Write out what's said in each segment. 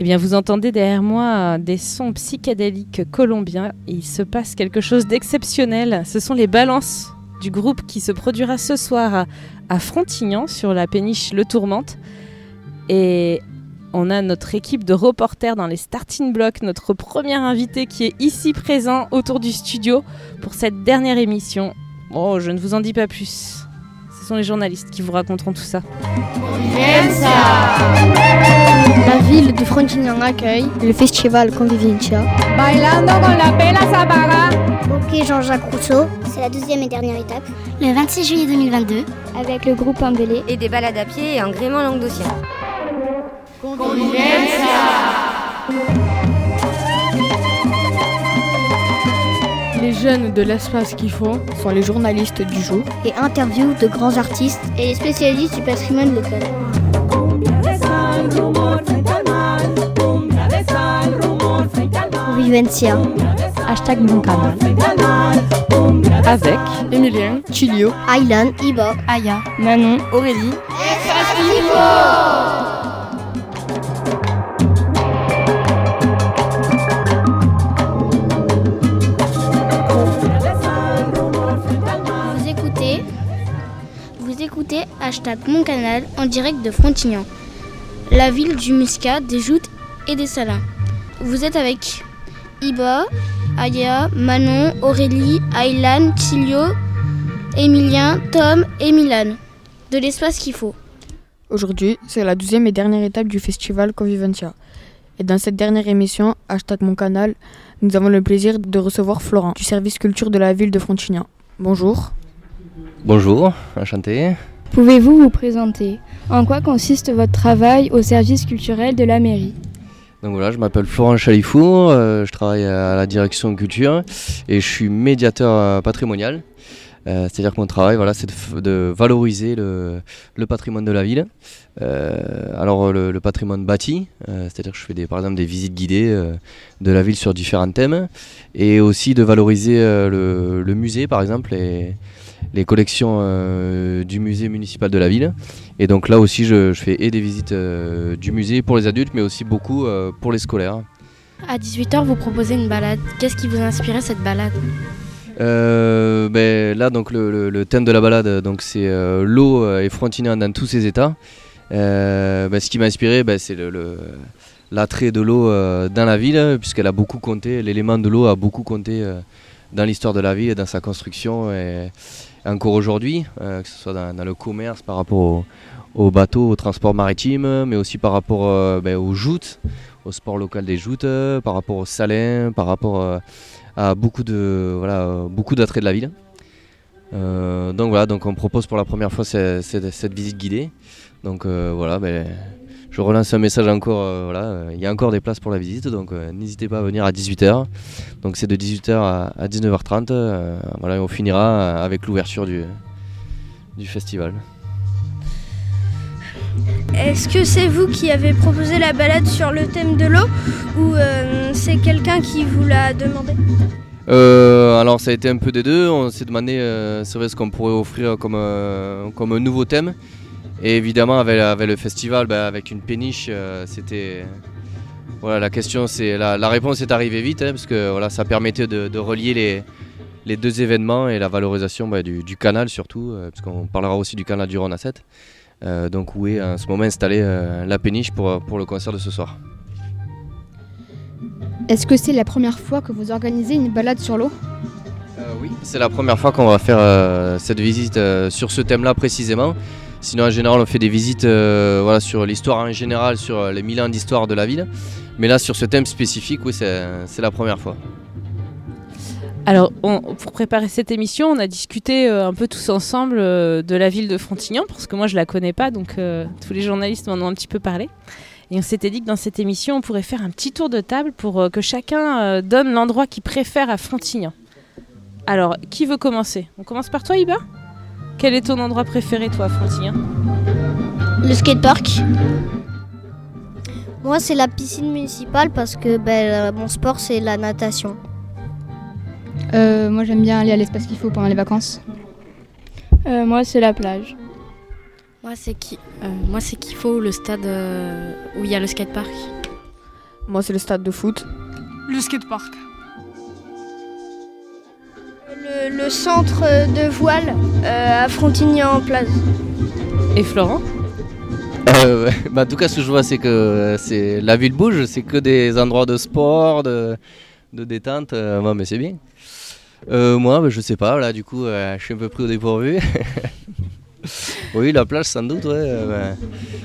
Eh bien, vous entendez derrière moi des sons psychédéliques colombiens. Il se passe quelque chose d'exceptionnel. Ce sont les balances du groupe qui se produira ce soir à, Frontignan sur la péniche Le Tourmente. Et on a notre équipe de reporters dans les starting blocks, notre premier invité qui est ici présent autour du studio pour cette dernière émission. Oh, je ne vous en dis pas plus. Ce sont les journalistes qui vous raconteront tout ça. La ville de Frontignan accueille le festival Convivencia. Bailando con la pela sabara. Ok Jean-Jacques Rousseau, c'est la deuxième et dernière étape. Le 26 juillet 2022, avec le groupe Embellé. Et des balades à pied et un gréement languedocien. Les jeunes de l'espace qu'il faut sont les journalistes du jour et interviews de grands artistes et les spécialistes du patrimoine local. Vivencia. Hashtag mon canal. Avec Emilien, Chilio, Aylan, Iba, Aya, Manon, Aurélie. Vous hashtag mon canal en direct de Frontignan, la ville du muscat, des joutes et des salins. Vous êtes avec Iba, Aya, Manon, Aurélie, Aylan, Tilio, Emilien, Tom et Milan. De l'espace qu'il faut. Aujourd'hui, c'est la deuxième et dernière étape du festival Convivencia. Et dans cette dernière émission, hashtag mon canal, nous avons le plaisir de recevoir Florent du service culture de la ville de Frontignan. Bonjour. Bonjour, enchanté. Pouvez-vous vous présenter? En quoi consiste votre travail au service culturel de la mairie? Donc voilà, je m'appelle Florent Chalifour, euh, je travaille à la direction culture et je suis médiateur euh, patrimonial. Euh, C'est-à-dire que mon travail, voilà, c'est de, valoriser le, patrimoine de la ville. Alors le, patrimoine bâti, c'est-à-dire que je fais des, par exemple des visites guidées de la ville sur différents thèmes, et aussi de valoriser le, musée, par exemple, les collections euh, du musée municipal de la ville. Et donc là aussi, je, je fais et des visites euh, du musée pour les adultes, mais aussi beaucoup euh, pour les scolaires. À 18h, vous proposez une balade. Qu'est-ce qui vous a inspiré cette balade? Ben, là, donc le, le- le thème de la balade, donc c'est l'eau et Frontignan dans tous ses états. Ben, ce qui m'a inspiré, ben, c'est le, l'attrait de l'eau dans la ville, puisqu'elle a beaucoup compté, l'élément de l'eau a beaucoup compté dans l'histoire de la ville, dans sa construction, et encore aujourd'hui, euh, que ce soit dans, le commerce par rapport au, au bateau, au transport maritime, mais aussi par rapport euh, ben, aux joutes, au sport local des joutes, euh, par rapport aux salins, par rapport à beaucoup de voilà beaucoup d'attraits de la ville. Donc voilà, donc on propose pour la première fois ce- cette, visite guidée. Donc voilà, ben, je relance un message encore. euh, voilà, euh, il y a encore des places pour la visite, donc euh, n'hésitez pas à venir à 18h. Donc c'est de 18h à, à 19h30. euh, voilà, et on finira avec l'ouverture du, du festival. Est-ce que c'est vous qui avez proposé la balade sur le thème de l'eau ou euh, c'est quelqu'un qui vous l'a demandé? Euh, alors ça a été un peu des deux. On s'est demandé, euh, c'est vrai, ce qu'on pourrait offrir comme, comme un nouveau thème. Et évidemment, avec, avec le festival, ben, avec une péniche, euh, c'était. Voilà, la question, c'est la, la réponse est arrivée vite, hein, parce que voilà, ça permettait de, de relier les, les deux événements et la valorisation ben, du, du canal surtout, euh, parce qu'on parlera aussi du canal du Rhône à 7. euh, donc où est en ce moment installée euh, la péniche pour, pour le concert de ce soir. Est-ce que c'est la première fois que vous organisez une balade sur l'eau? Oui, c'est la première fois qu'on va faire cette visite sur ce thème-là précisément. Sinon, en général, on fait des visites euh, voilà, sur l'histoire en général, sur euh, les mille ans d'histoire de la ville. Mais là, sur ce thème spécifique, oui, c'est la première fois. Alors, pour préparer cette émission, on a discuté euh, un peu tous ensemble de la ville de Frontignan, parce que moi je la connais pas, donc tous les journalistes m'en ont un petit peu parlé. Et on s'était dit que dans cette émission, on pourrait faire un petit tour de table pour que chacun donne l'endroit qu'il préfère à Frontignan. Alors, qui veut commencer? On commence par toi, Iba? Quel est ton endroit préféré, toi, à Frontignan Le skatepark. Moi, c'est la piscine municipale parce que ben, euh, mon sport, c'est la natation. Euh, Moi j'aime bien aller à l'espace qu'il faut pendant les vacances. Euh, moi, c'est la plage. Moi, c'est qui euh, Moi, c'est qu'il faut le stade euh, où il y a le skatepark. Moi, c'est le stade de foot. Le skatepark. Le, le centre de voile euh, à Frontignan-Plage. Et Florent Euh, bah, en tout cas, ce que je vois, c'est que euh, c'est la ville bouge, c'est que des endroits de sport, de, de détente. euh, ouais, mais c'est bien. Euh, moi, bah, je sais pas, là, du coup, euh, je suis un peu pris au dépourvu. oui, la plage, sans doute, ouais. euh, bah,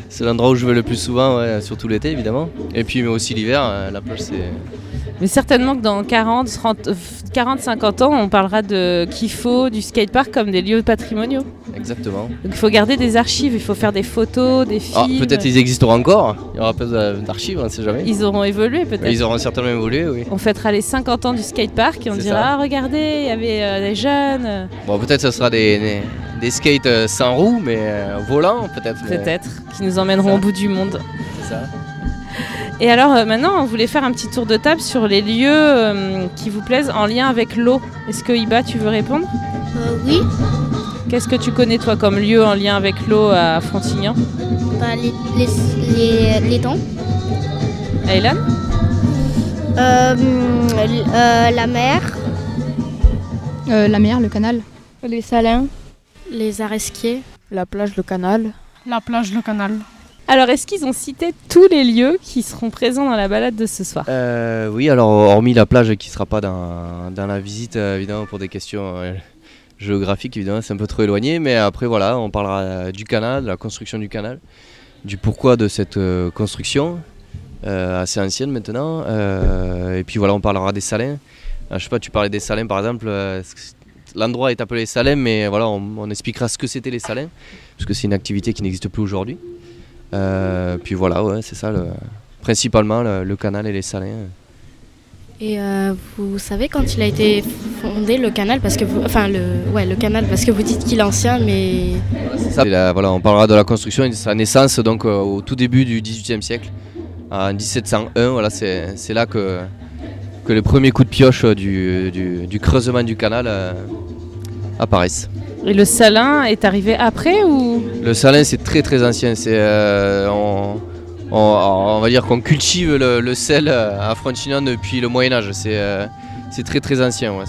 c'est l'endroit où je vais le plus souvent, ouais, surtout l'été, évidemment. Et puis, mais aussi l'hiver, euh, la plage, c'est. Mais certainement que dans 40, 30, euh, 40 50 ans, on parlera de Kifo, du skatepark comme des lieux patrimoniaux. Exactement. Donc il faut garder des archives, il faut faire des photos, des Ah, films. peut-être ils existeront encore, il y aura pas d'archives, on ne sait jamais. Ils auront évolué peut-être. Ils auront certainement évolué, oui. On fêtera les 50 ans du skatepark et on dira ça. ah, regardez, il y avait euh, des jeunes. Bon, peut-être ce sera des, des, des skates euh, sans roues, mais euh, volants, peut-être. mais- Peut-être, qui nous emmèneront au bout du monde. C'est ça. Et alors euh, maintenant, on voulait faire un petit tour de table sur les lieux euh, qui vous plaisent en lien avec l'eau. Est-ce que Iba, tu veux répondre? Euh, oui, Qu'est-ce que tu connais toi comme lieu en lien avec l'eau à Frontignan? Bah, les, les, les, les dents. Aylan Euh, euh, la mer. Euh, la mer, le canal. Les salins. Les aresquiers. La plage, le canal. La plage, le canal. Alors, est-ce qu'ils ont cité tous les lieux qui seront présents dans la balade de ce soir? Euh, oui, alors hormis la plage qui sera pas dans, la visite, euh, évidemment, pour des questions euh, géographiques, évidemment, c'est un peu trop éloigné, mais après, voilà, on parlera du canal, de la construction du canal, du pourquoi de cette construction, assez ancienne maintenant, et puis voilà, on parlera des salins. Euh, je sais pas, tu parlais des salins par exemple, l'endroit est appelé Salins, mais voilà, on, on expliquera ce que c'était les salins, parce que c'est une activité qui n'existe plus aujourd'hui. Euh, puis voilà, ouais, c'est ça, le- principalement le, le canal et les salins. Et euh, vous savez quand il a été fondé le canal parce que vous, enfin le ouais le canal parce que vous dites qu'il est ancien mais Ça, voilà, on parlera de la construction et de sa naissance donc euh, au tout début du XVIIIe siècle, en 1701. Voilà, c'est là que, que les premiers coups de pioche du, du- du creusement du canal euh, apparaissent. Et le salin est arrivé après ou? Le salin, c'est très très ancien. C'est euh, on, on- on va dire qu'on cultive le, le sel euh, à Frontignan depuis le Moyen Âge. C'est euh, c'est très très ancien. ouais,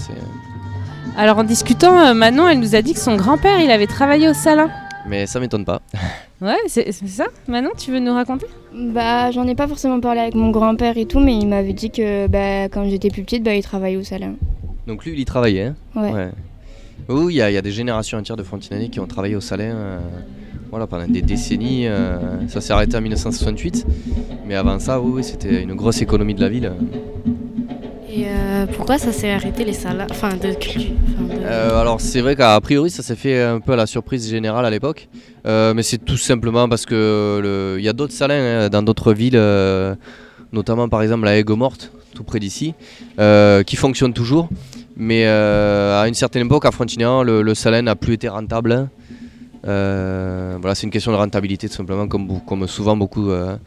Alors en discutant, euh, Manon, elle nous a dit que son grand-père, il avait travaillé au salin. mais ça m'étonne pas. Ouais, c'est c'est ça Manon, tu veux nous raconter? Bah, j'en ai pas forcément parlé avec mon grand-père et tout, mais il m'avait dit que bah, quand j'étais plus petite, bah, il travaillait au salin. Donc lui, il y travaillait. hein? Ouais. Oui, il y, a- il y a des générations entières de Frontinanais qui ont travaillé au Salin euh, voilà, pendant des décennies. euh, ça s'est arrêté en 1968. Mais avant ça, oui, oui, c'était une grosse économie de la ville. et euh, pourquoi ça s'est arrêté les salins enfin de enfin, de- alors c'est vrai qu'a priori, ça s'est fait un peu à la surprise générale à l'époque. Mais c'est tout simplement parce que il y a d'autres salins hein, dans d'autres villes, notamment par exemple la Aigues-Morte, tout près d'ici, qui fonctionnent toujours. Mais euh, à une certaine époque, à Frontignan, le, le salin n'a plus été rentable. Euh, voilà, c'est une question de rentabilité tout simplement, comme, souvent beaucoup euh,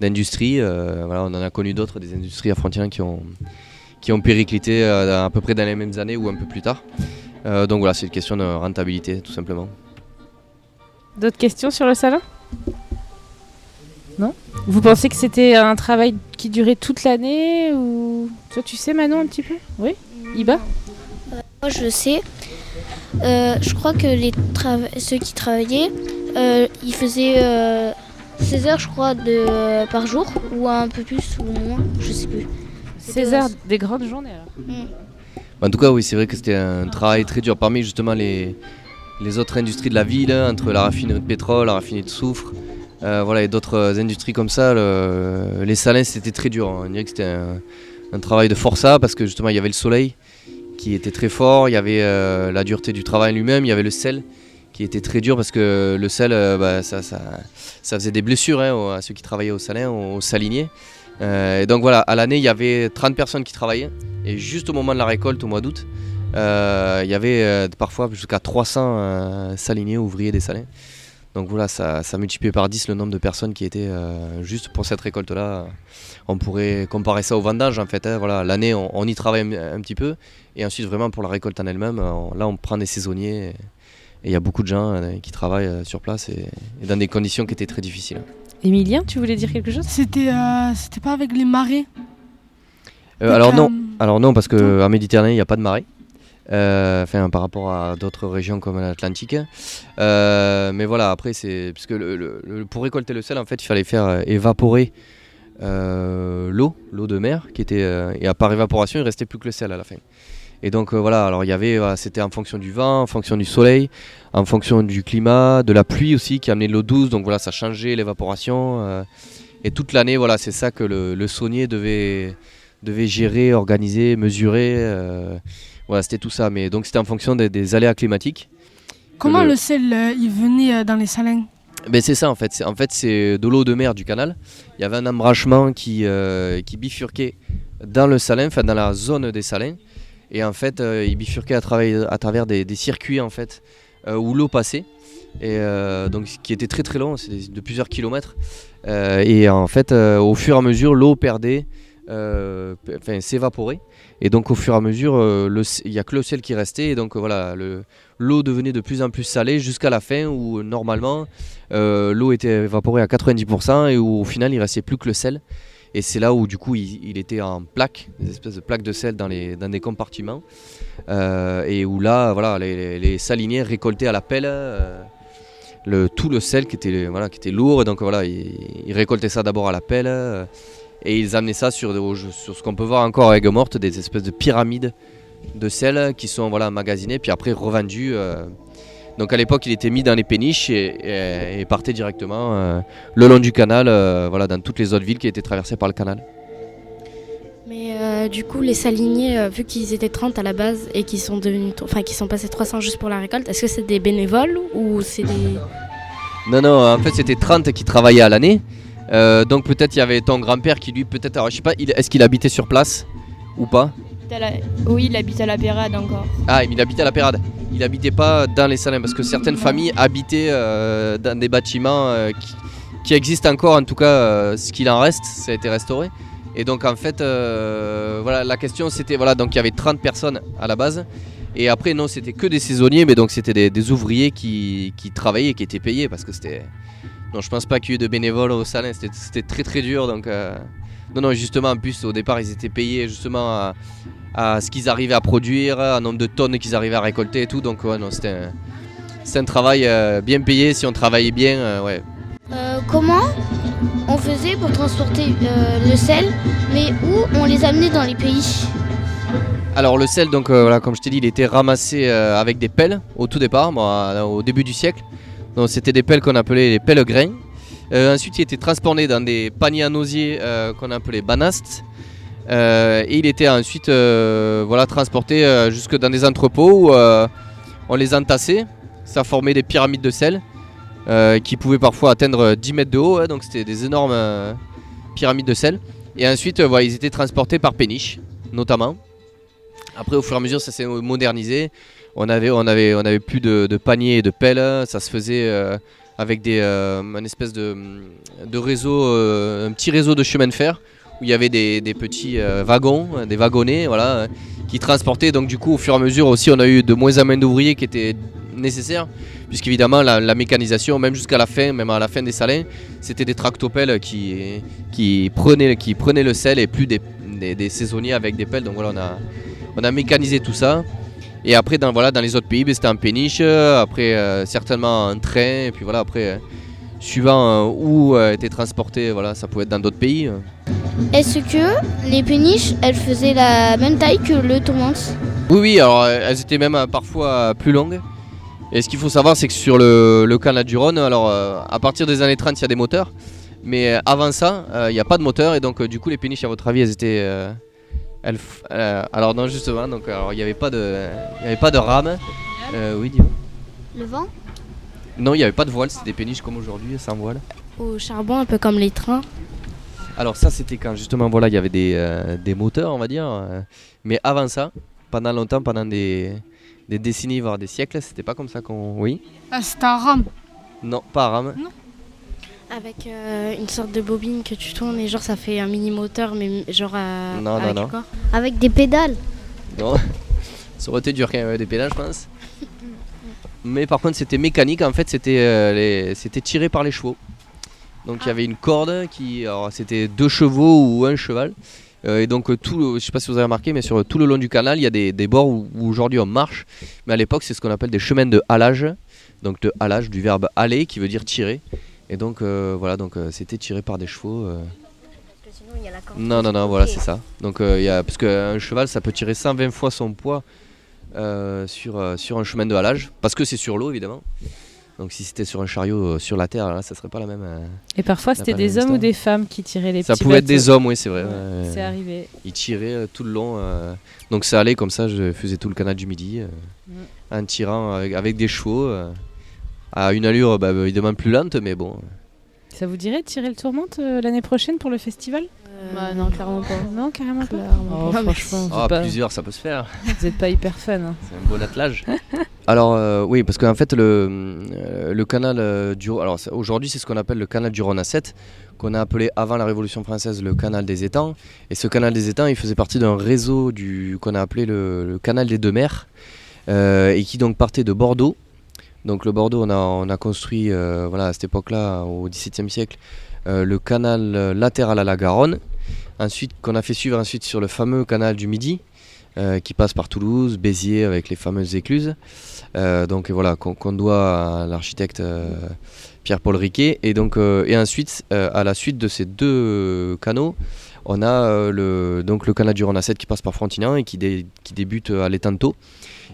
d'industries. Voilà, on en a connu d'autres, des industries à Frontignan qui ont, qui ont périclité à peu près dans les mêmes années ou un peu plus tard. Donc voilà, c'est une question de rentabilité tout simplement. D'autres questions sur le salin Non? Vous pensez que c'était un travail qui durait toute l'année ou toi tu sais Manon un petit peu? Oui? Iba? Moi, je sais. Euh, je crois que les ceux qui travaillaient, euh, ils faisaient euh, 16 heures, je crois, de, par jour, ou un peu plus ou moins, je sais plus. 16 heures des grandes journées alors. En tout cas, oui, c'est vrai que c'était un travail très dur. Parmi justement les, les autres industries de la ville, hein, entre la raffinerie de pétrole, la raffinerie de soufre, euh, voilà, et d'autres euh, industries comme ça, le- les salins, c'était très dur. On dirait que c'était un, un travail de forçat parce que justement, il y avait le soleil qui était très fort, il y avait euh, la dureté du travail lui-même, il y avait le sel qui était très dur parce que le sel, euh, bah, ça, faisait des blessures hein, à ceux qui travaillaient au salin, aux, saliniers. Euh, et donc voilà, à l'année, il y avait 30 personnes qui travaillaient. Et juste au moment de la récolte, au mois d'août, il y avait parfois jusqu'à 300 euh, saliniers, ouvriers des salins. Donc voilà, ça, ça multipliait par 10 le nombre de personnes qui étaient euh, juste pour cette récolte-là. On pourrait comparer ça au vendange en fait. hein. Voilà, L'année, on, on y travaille un, un petit peu. Et ensuite, vraiment pour la récolte en elle-même, on- là, on prend des saisonniers. Et il y a beaucoup de gens euh, qui travaillent euh, sur place et, et dans des conditions qui étaient très difficiles. Emilien, tu voulais dire quelque chose? C'était euh, c'était pas avec les marées Euh, alors non, euh, alors non parce que en Méditerranée il n'y a pas de marée. Euh, Enfin par rapport à d'autres régions comme l'Atlantique. Euh, mais voilà après c'est le- le- pour récolter le sel en fait il fallait faire euh, évaporer l'eau, l'eau de mer qui était et à par évaporation il restait plus que le sel à la fin. Et donc voilà alors il y avait c'était en fonction du vent, en fonction du soleil, en fonction du climat, de la pluie aussi qui amenait de l'eau douce donc voilà ça changeait l'évaporation. et toute l'année voilà c'est ça que le, le saunier devait devait gérer, organiser, mesurer. Voilà, c'était tout ça. Mais donc c'était en fonction des, des aléas climatiques. Comment le- le sel euh, il venait euh, dans les salins Ben c'est ça en fait. C'est- En fait, c'est de l'eau de mer du canal. Il y avait un embranchement qui, euh, qui bifurquait dans le salin, enfin dans la zone des salins. Et en fait, euh, il bifurquait à travers, à travers des, des circuits en fait euh, où l'eau passait. Et donc qui était très très long, c'est de plusieurs kilomètres. Et en fait, au fur et à mesure, l'eau perdait, enfin s'évaporait. Et donc au fur et à mesure, euh, il n'y a que le sel qui restait. Et donc euh, voilà, le- l'eau devenait de plus en plus salée jusqu'à la fin où euh, normalement euh, l'eau était évaporée à 90% et où au final il restait plus que le sel. Et c'est là où du coup il, était en plaques, des espèces de plaques de sel dans, des compartiments. Euh, et où là, voilà, les, les- saliniers récoltaient à la pelle euh, le, tout le sel qui était, voilà, qui était lourd. Et donc voilà, ils, récoltaient ça d'abord à la pelle. euh, et ils amenaient ça sur, ce qu'on peut voir encore à Aigues-Mortes, des espèces de pyramides de sel qui sont voilà, magasinés puis après revendus. euh. Donc à l'époque, il était mis dans les péniches et, et- et partait directement euh, le long du canal, euh, voilà, dans toutes les autres villes qui étaient traversées par le canal. Mais du coup, les saliniers, vu qu'ils étaient 30 à la base et qu'ils sont devenus, enfin, qu'ils sont passés 300 juste pour la récolte, est-ce que c'est des bénévoles ou c'est des. Non, non, en fait, c'était 30 qui travaillaient à l'année. Euh, donc peut-être il y avait ton grand-père qui lui, peut-être, alors je sais pas, est-ce qu'il habitait sur place ou pas la- Oui, il habite à la Pérade encore. Ah, il habitait à la Pérade. Il habitait pas dans les salins parce que certaines familles habitaient euh, dans des bâtiments euh, qui, qui existent encore, en tout cas, ce qu'il en reste, ça a été restauré. Et donc en fait, voilà, la question c'était, voilà, donc il y avait 30 personnes à la base. Et après, non, c'était que des saisonniers, mais donc c'était des, des ouvriers qui, qui travaillaient et qui étaient payés parce que c'était. Non, je pense pas qu'il y ait eu de bénévoles au salin, c'était- très très dur. Donc, euh, non, non, justement, en plus, au départ, ils étaient payés justement à, à ce qu'ils arrivaient à produire, à nombre de tonnes qu'ils arrivaient à récolter et tout. Donc, ouais, non, c'était un, travail euh, bien payé si on travaillait bien, euh, ouais. Euh, comment on faisait pour transporter le sel, mais où on les amenait dans les pays? Alors le sel, donc voilà, comme je t'ai dit, il était ramassé avec des pelles au tout départ, bon, au début du siècle. Donc c'était des pelles qu'on appelait les pelles grains. Euh, ensuite, il était transporté dans des paniers à nosier euh, qu'on appelait banastes. Euh, et il était ensuite voilà, transporté jusque dans des entrepôts où on les entassait. Ça formait des pyramides de sel qui pouvaient parfois atteindre 10 mètres de haut. hein, donc c'était des énormes pyramides de sel. Et ensuite, voilà, ils étaient transportés par péniche, notamment. Après, au fur et à mesure, ça s'est modernisé. On avait, plus de, paniers et de pelles. Ça se faisait euh, avec des, euh, un espèce de, réseau, euh, un petit réseau de chemin de fer où il y avait des, petits wagons, des wagonnets, voilà, qui transportaient. Donc du coup, au fur et à mesure aussi, on a eu de moins en moins d'ouvriers qui étaient nécessaires, puisqu'évidemment la, la mécanisation, même jusqu'à la fin, même à la fin des salins, c'était des tractopelles qui, prenaient, le sel et plus des, saisonniers avec des pelles. Donc voilà, on a mécanisé tout ça. Et après, dans, voilà, dans les autres pays, ben, c'était en péniche, euh, après euh, certainement en train, et puis voilà, après, euh, suivant euh, où était transporté, voilà, ça pouvait être dans d'autres pays. Est-ce que les péniches, elles faisaient la même taille que le tourmente? Oui, oui, alors elles étaient même parfois plus longues. Et ce qu'il faut savoir, c'est que sur le, le canal du Rhône, alors à partir des années 30, il y a des moteurs. Mais avant ça, il n'y a pas de moteur. Et donc, du coup, les péniches, à votre avis, elles étaient. Euh, euh, alors, non, justement, donc, alors, il n'y avait, pas de- il y avait pas de rame. Euh, oui, dis-moi. Le vent Non, il n'y avait pas de voile, c'était des péniches comme aujourd'hui, sans voile. Au charbon, un peu comme les trains. Alors ça c'était quand justement voilà il y avait des, euh, des moteurs on va dire. euh, mais avant ça, pendant longtemps, pendant des, des décennies voire des siècles, c'était pas comme ça qu'on. Oui Ah, c'était un rame. Non, pas à rame. Avec euh, une sorte de bobine que tu tournes et genre ça fait un mini moteur mais genre à, Non, non, avec non. le corps. Avec des pédales Non. ça aurait été dur quand il y avait des pédales je pense. Mais par contre c'était mécanique en fait c'était euh, les- c'était tiré par les chevaux. Donc il y avait une corde qui, alors c'était deux chevaux ou un cheval. Euh, et donc tout, le- je sais pas si vous avez remarqué, mais sur tout le long du canal, il y a des, des bords où, où aujourd'hui on marche. Mais à l'époque, c'est ce qu'on appelle des chemins de halage. Donc de halage du verbe aller qui veut dire tirer. Et donc euh, voilà, donc euh, c'était tiré par des chevaux. euh. Non, non, non, voilà, c'est ça. Donc, euh, il y a, parce qu'un cheval, ça peut tirer 120 fois son poids euh, sur, sur un chemin de halage, parce que c'est sur l'eau, évidemment. Donc, si c'était sur un chariot euh, sur la terre, là, ça serait pas la même. euh, Et parfois, c'était des hommes ou des femmes qui tiraient les Ça petits pouvait être des hommes, oui, c'est vrai. Ouais. C'est arrivé. Ils tiraient euh, tout le long. euh, donc, ça allait comme ça, je faisais tout le canal du Midi, euh, Mm. en tirant avec, avec des chevaux, euh, à une allure bah, évidemment plus lente, mais bon. Ça vous dirait de tirer le tourmente euh, l'année prochaine pour le festival? Bah, non, clairement pas. Non, carrément pas. Clairement Oh, franchement, Ah, pas- plusieurs, ça peut se faire. vous n'êtes pas hyper fun. hein. C'est un bon attelage. Alors euh, oui, parce qu'en fait le, euh, le canal euh, du alors aujourd'hui c'est ce qu'on appelle le canal du Rhône à 7 qu'on a appelé avant la Révolution française le canal des étangs et ce canal des étangs il faisait partie d'un réseau du qu'on a appelé le, le canal des deux mers euh, et qui donc partait de Bordeaux. Donc le Bordeaux on a on a construit euh, voilà à cette époque-là au XVIIe siècle euh, le canal euh, latéral à la Garonne. Ensuite qu'on a fait suivre ensuite sur le fameux canal du Midi qui passe par Toulouse, Béziers avec les fameuses écluses. Donc voilà, qu'on doit à l'architecte Pierre-Paul Riquet. Et, donc, et ensuite, à la suite de ces deux canaux, on a le, canal du Rhône à 7 qui passe par Frontignan et qui, dé- qui débute à Thau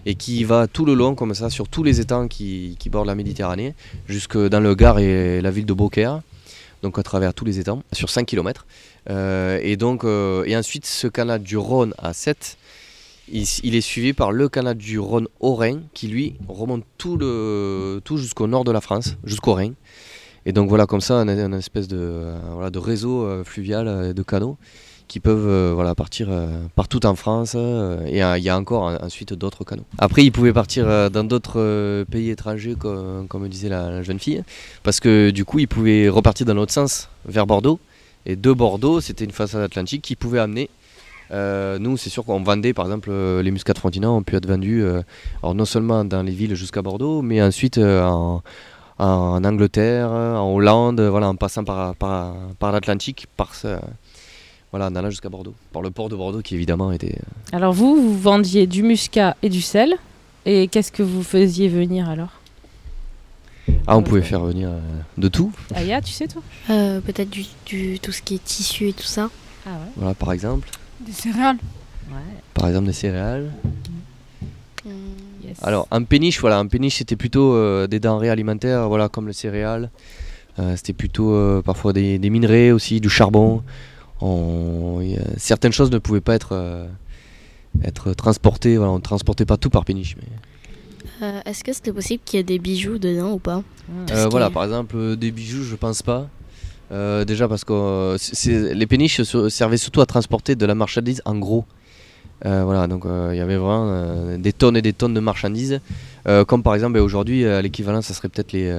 et qui va tout le long, comme ça, sur tous les étangs qui, bordent la Méditerranée, jusque dans le Gard et la ville de Beaucaire, donc à travers tous les étangs, sur 5 km. et, donc, euh, et ensuite, ce canal du Rhône à 7, il, est suivi par le canal du Rhône au Rhin, qui lui remonte tout, tout jusqu'au nord de la France, jusqu'au Rhin. Et donc voilà, comme ça, on a une espèce de, euh, voilà, de réseau euh, fluvial euh, de canaux qui peuvent euh, voilà, partir euh, partout en France. euh, et il y a encore ensuite d'autres canaux. Après, ils pouvaient partir dans d'autres pays étrangers, co- comme, disait la, jeune fille, parce que du coup, ils pouvaient repartir dans l'autre sens, vers Bordeaux. Et de Bordeaux, c'était une façade atlantique qui pouvait amener nous, c'est sûr qu'on vendait, par exemple, les muscats de Frontignan ont pu être vendus, alors non seulement dans les villes jusqu'à Bordeaux, mais ensuite en, en Angleterre, en Hollande, voilà, en passant par, par, par l'Atlantique, par voilà, en allant jusqu'à Bordeaux, par le port de Bordeaux qui évidemment était. euh, Alors vous, vous vendiez du muscat et du sel. Et qu'est-ce que vous faisiez venir alors? Ah, on pouvait faire venir euh, de tout, Aya, tu sais toi? Euh, Peut-être du, du- tout ce qui est tissu et tout ça. Ah ouais voilà, par exemple, Des céréales. Ouais. par exemple des céréales. Yes. Alors en péniche, voilà, en péniche c'était plutôt euh, des denrées alimentaires, voilà, comme le céréales. Euh, c'était plutôt euh, parfois des, des minerais aussi, du charbon. On- il y a- certaines choses ne pouvaient pas être, euh, être transportées, voilà, on ne transportait pas tout par péniche. Mais, Euh, Est-ce que c'était possible qu'il y ait des bijoux dedans ou pas Tout Euh, voilà, par exemple, euh, des bijoux, je pense pas. Euh, déjà parce que euh, les péniches se- servaient surtout à transporter de la marchandise en gros. Euh, voilà, donc euh, il y avait vraiment euh, des tonnes et des tonnes de marchandises. Euh, comme par exemple, ben, aujourd'hui, euh, l'équivalent, ça serait peut-être les,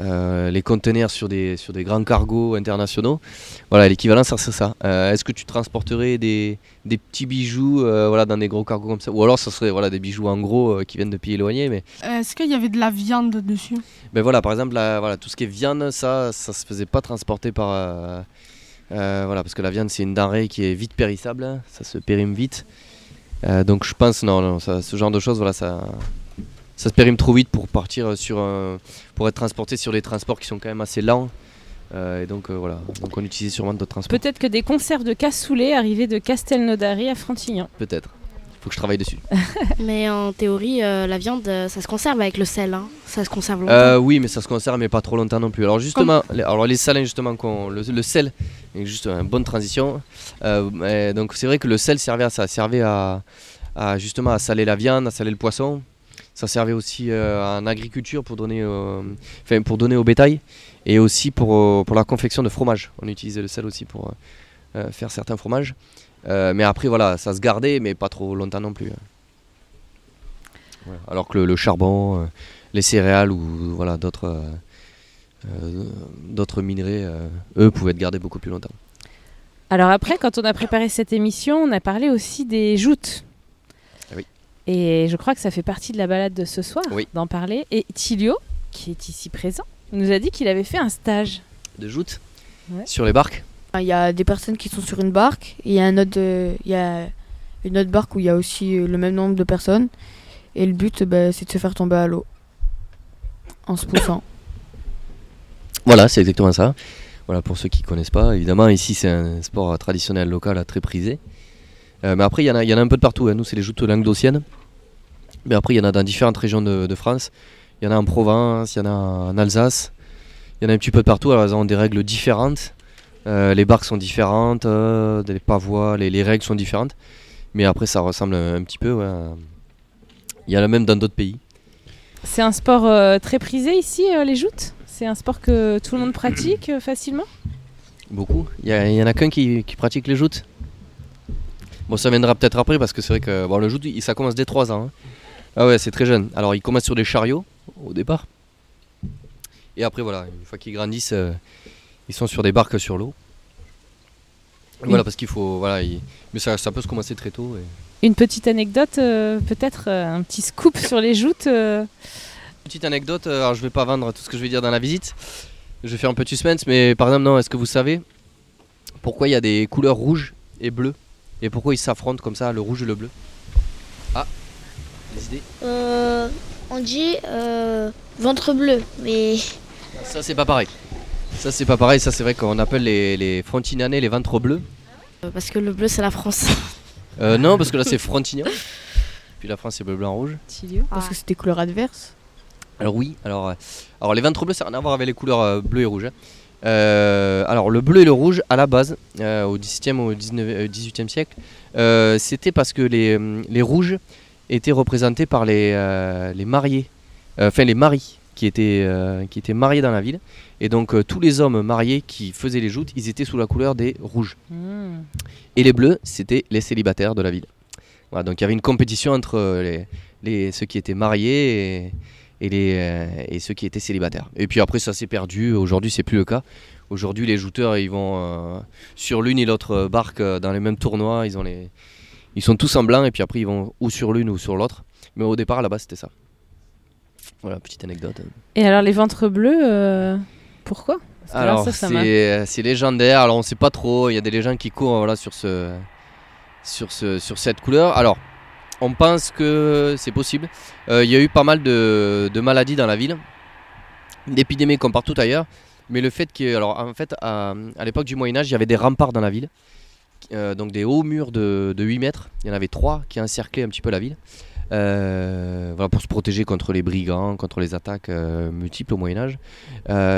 euh, les conteneurs sur des, sur des grands cargos internationaux. Voilà, l'équivalent, ça serait ça. Euh, Est-ce que tu transporterais des, des petits bijoux euh, voilà, dans des gros cargos comme ça? Ou alors, ça serait voilà, des bijoux en gros qui viennent de pays éloignés, mais Est-ce qu'il y avait de la viande dessus? Ben voilà, par exemple, la- voilà, tout ce qui est viande, ça, ça se faisait pas transporter par. voilà, parce que la viande, c'est une denrée qui est vite périssable, ça se périme vite. Donc je pense, non, non, ça- ce genre de choses, voilà, ça, ça se périme trop vite pour partir sur un- pour être transporté sur des transports qui sont quand même assez lents. Euh, et donc euh, voilà, donc on utilisait sûrement d'autres transports. Peut-être que des conserves de cassoulet arrivaient de Castelnaudary à Frontignan. Peut-être. Faut que je travaille dessus. Mais en théorie, euh, la viande, euh, ça se conserve avec le sel. hein. Ça se conserve longtemps. Euh, oui, mais ça se conserve, mais pas trop longtemps non plus. Alors justement, les, alors les salins justement, qu'on- le, le sel, est juste une bonne transition. Euh, mais donc c'est vrai que le sel servait à ça, servait à, à, justement à saler la viande, à saler le poisson. Ça servait aussi euh, en agriculture pour donner, euh, pour donner au bétail et aussi pour, euh, pour la confection de fromage. On utilisait le sel aussi pour faire certains fromages. Euh, mais après voilà, ça se gardait, mais pas trop longtemps non plus. Voilà. Alors que le, le charbon, euh, les céréales ou voilà d'autres euh, euh, d'autres minerais, euh, eux pouvaient être gardés beaucoup plus longtemps. Alors après, quand on a préparé cette émission, on a parlé aussi des joutes. Et je crois que ça fait partie de la balade de ce soir Oui. d'en parler. Et Tilio, qui est ici présent, nous a dit qu'il avait fait un stage. de joutes Ouais. sur les barques. Il y a des personnes qui sont sur une barque et il y a, un autre, euh, il y a une autre barque où il y a aussi euh, le même nombre de personnes. Et le but, bah, c'est de se faire tomber à l'eau en se poussant. Voilà, c'est exactement ça. Voilà, pour ceux qui connaissent pas, évidemment, ici c'est un sport traditionnel local très prisé. Euh, mais après, il y, en a- il y en a un peu de partout. hein. Nous, c'est les joutes languedociennes. Mais après, il y en a dans différentes régions de, de France. Il y en a en Provence, il y en a en Alsace. Il y en a un petit peu de partout. Alors, elles ont des règles différentes. Euh, les barques sont différentes, euh, les pavois, les, les règles sont différentes. Mais après, ça ressemble un, un petit peu. ouais, Il y en a même dans d'autres pays. C'est un sport euh, très prisé ici, euh, les joutes? C'est un sport que tout le monde pratique facilement? Beaucoup. Il y, en a qu'un qui, qui pratique les joutes. Bon, ça viendra peut-être après parce que c'est vrai que bon, le joute, ça commence dès 3 ans. hein. Ah ouais, c'est très jeune. Alors, ils commencent sur des chariots au départ. Et après, voilà, une fois qu'ils grandissent, euh, ils sont sur des barques sur l'eau. Voilà, parce qu'il faut. Voilà, il- Mais ça, ça peut se commencer très tôt. et- Une petite anecdote, euh, peut-être euh, un petit scoop sur les joutes Petite anecdote, alors je vais pas vendre tout ce que je vais dire dans la visite. Je vais faire un petit suspense, mais par exemple, non, est-ce que vous savez pourquoi il y a des couleurs rouges et bleues? Et pourquoi ils s'affrontent comme ça, le rouge et le bleu? Ah, des idées Euh, on dit euh, ventre bleu, mais Ça, c'est pas pareil. Ça, c'est pas pareil, ça, c'est vrai qu'on appelle les, les frontinanais les ventres bleus. Euh, Parce que le bleu, c'est la France. Euh, non, parce que là, c'est frontignan. Puis la France, c'est bleu, blanc, rouge. Parce que c'est des couleurs adverses. Alors oui, alors, alors les ventres bleus, ça n'a rien à voir avec les couleurs bleu et rouge. hein. Euh, alors le bleu et le rouge, à la base, euh, au 17e ou au 19, euh, 18e siècle, euh, c'était parce que les, les rouges étaient représentés par les, euh, les mariés, euh, enfin les maris qui étaient, euh, qui étaient mariés dans la ville. Et donc tous les hommes mariés qui faisaient les joutes, ils étaient sous la couleur des rouges. Hmm. Et les bleus, c'était les célibataires de la ville. Voilà, donc il y avait une compétition entre les, les- ceux qui étaient mariés et, et les, euh, et ceux qui étaient célibataires. Et puis après, ça s'est perdu. Aujourd'hui, c'est plus le cas. Aujourd'hui, les jouteurs, ils vont euh, sur l'une et l'autre barque dans les mêmes tournois. Ils, ont les... ils sont tous en blanc et puis après, ils vont ou sur l'une ou sur l'autre. Mais au départ, là-bas, c'était ça. Voilà, petite anecdote. Et alors les ventres bleus, euh, pourquoi? Parce que là, Alors, ça, ça m'a- c'est légendaire. Alors, on sait pas trop. Il y a des légendes qui courent voilà, sur, ce, sur, ce, sur cette couleur. Alors, on pense que c'est possible. Euh, Il y a eu pas mal de, de maladies dans la ville, d'épidémies comme partout ailleurs. Mais le fait que, alors, en fait, à, à l'époque du Moyen-Âge, il y avait des remparts dans la ville. Euh, donc des hauts murs de, de 8 mètres. Il y en avait trois qui encerclaient un petit peu la ville. Euh, voilà, pour se protéger contre les brigands, contre les attaques euh, multiples au Moyen Âge.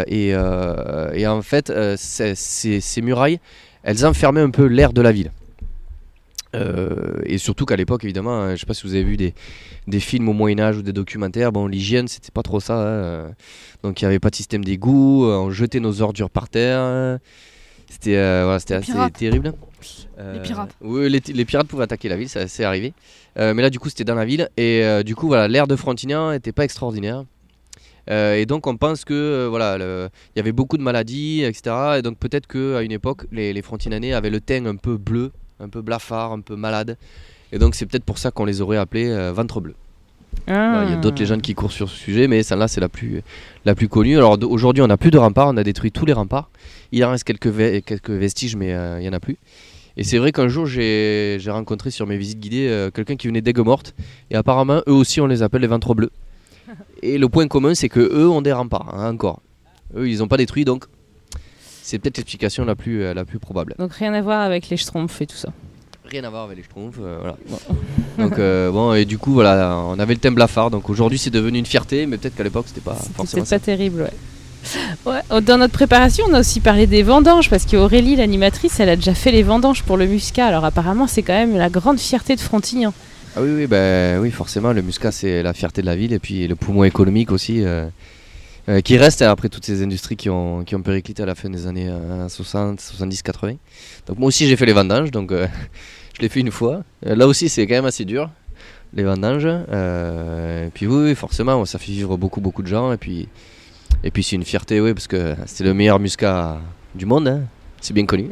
Et, en fait, ces, murailles, elles enfermaient un peu l'air de la ville. Et surtout qu'à l'époque, évidemment, euh, je sais pas si vous avez vu des, films au Moyen Âge ou des documentaires, bon, l'hygiène, c'était pas trop ça. hein. Donc il n'y avait pas de système d'égout, on jetait nos ordures par terre. Euh. C'était euh, voilà, c'était Les assez pirates. terrible. Les pirates. Oui, les, les pirates pouvaient attaquer la ville, ça c'est arrivé. Euh, mais là, du coup, c'était dans la ville. Et euh, du coup, voilà, l'air de Frontignan n'était pas extraordinaire. Euh, et donc, on pense que euh, voilà, il y avait beaucoup de maladies, etc. Et donc, peut-être qu'à une époque, les, les Frontinanais avaient le teint un peu bleu, un peu blafard, un peu malade. Et donc, c'est peut-être pour ça qu'on les aurait appelés euh, ventre bleu. Voilà, Il y a d'autres Ah. légendes qui courent sur ce sujet, mais celle-là, c'est la plus, la plus connue. Alors aujourd'hui, on n'a plus de remparts, on a détruit tous les remparts. Il en reste quelques, ve- quelques vestiges, mais euh, il n'y en a plus. Et c'est vrai qu'un jour, j'ai rencontré sur mes visites guidées euh, quelqu'un qui venait d'Aigues-Mortes, et apparemment, eux aussi, on les appelle les ventres bleus. Et le point commun, c'est que eux ont des remparts, hein, encore. Eux, ils n'ont pas détruit, donc c'est peut-être l'explication la plus, euh, la plus probable. Donc rien à voir avec les schtroumpfs et tout ça. Rien à voir avec les schtroumpfs, euh, voilà. Donc euh, bon, et du coup, voilà, on avait le thème blafard, donc aujourd'hui, c'est devenu une fierté, mais peut-être qu'à l'époque, c'était pas forcément ça. pas terrible, ouais. Ouais, oh, Dans notre préparation, on a aussi parlé des vendanges parce qu'Aurélie, l'animatrice, elle a déjà fait les vendanges pour le muscat. Alors apparemment, c'est quand même la grande fierté de Frontignan. Ah oui, oui, bah, oui, forcément, le muscat, c'est la fierté de la ville, et puis le poumon économique aussi, euh, euh, qui reste après toutes ces industries qui ont, qui ont périclité à la fin des années euh, 60, 70, 80. Donc moi aussi, j'ai fait les vendanges, donc euh, je l'ai fait une fois. Euh, là aussi, c'est quand même assez dur, les vendanges. Euh, et puis oui, oui, forcément, ça fait vivre beaucoup, beaucoup de gens, et puis, et puis c'est une fierté, oui, parce que c'est le meilleur muscat du monde, hein. c'est bien connu.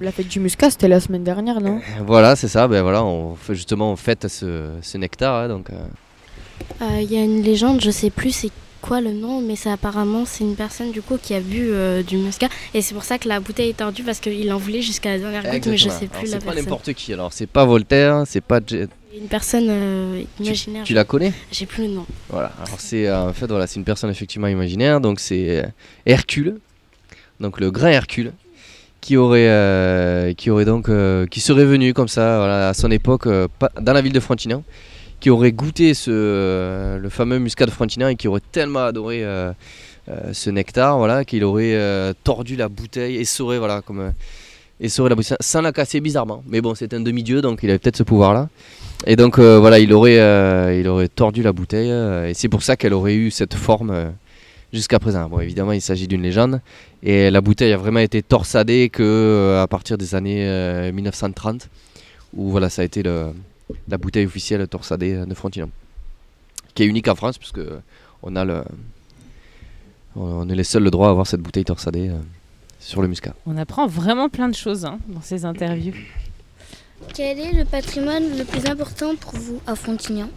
La fête du muscat, c'était la semaine dernière, non? Voilà, c'est ça, ben voilà, on fait justement, on fête ce, ce nectar, hein, donc... euh, Euh, Il y a une légende, je sais plus c'est quoi le nom, mais c'est apparemment c'est une personne du coup qui a bu euh, du muscat et c'est pour ça que la bouteille est tordue parce qu'il en voulait jusqu'à la dernière goutte, mais je sais Alors, plus la C'est pas n'importe qui. Alors c'est pas Voltaire, c'est pas. Une personne euh, imaginaire. Tu la connais J'ai plus le nom. Voilà. Alors c'est euh, en fait voilà, c'est une personne effectivement imaginaire. Donc c'est euh, Hercule, donc le grand Hercule, qui aurait euh, qui aurait donc qui serait venu comme ça voilà, à son époque dans la ville de Frontignan, qui aurait goûté ce le fameux muscat de Frontignan et qui aurait tellement adoré euh, euh, ce nectar voilà qu'il aurait euh, tordu la bouteille et saurait voilà comme euh, essorer la bouteille sans la casser bizarrement. Mais bon, c'est un demi-dieu donc il avait peut-être ce pouvoir là. Et donc voilà, il aurait, il aurait tordu la bouteille et c'est pour ça qu'elle aurait eu cette forme jusqu'à présent. Bon, évidemment, il s'agit d'une légende et la bouteille a vraiment été torsadée que à partir des années euh, 1930 où voilà, ça a été le- la bouteille officielle torsadée de Frontignan, qui est unique en France puisque on a le, on est les seuls le droit à avoir cette bouteille torsadée euh, sur le muscat. On apprend vraiment plein de choses hein, dans ces interviews. Quel est le patrimoine le plus important pour vous à Frontignan?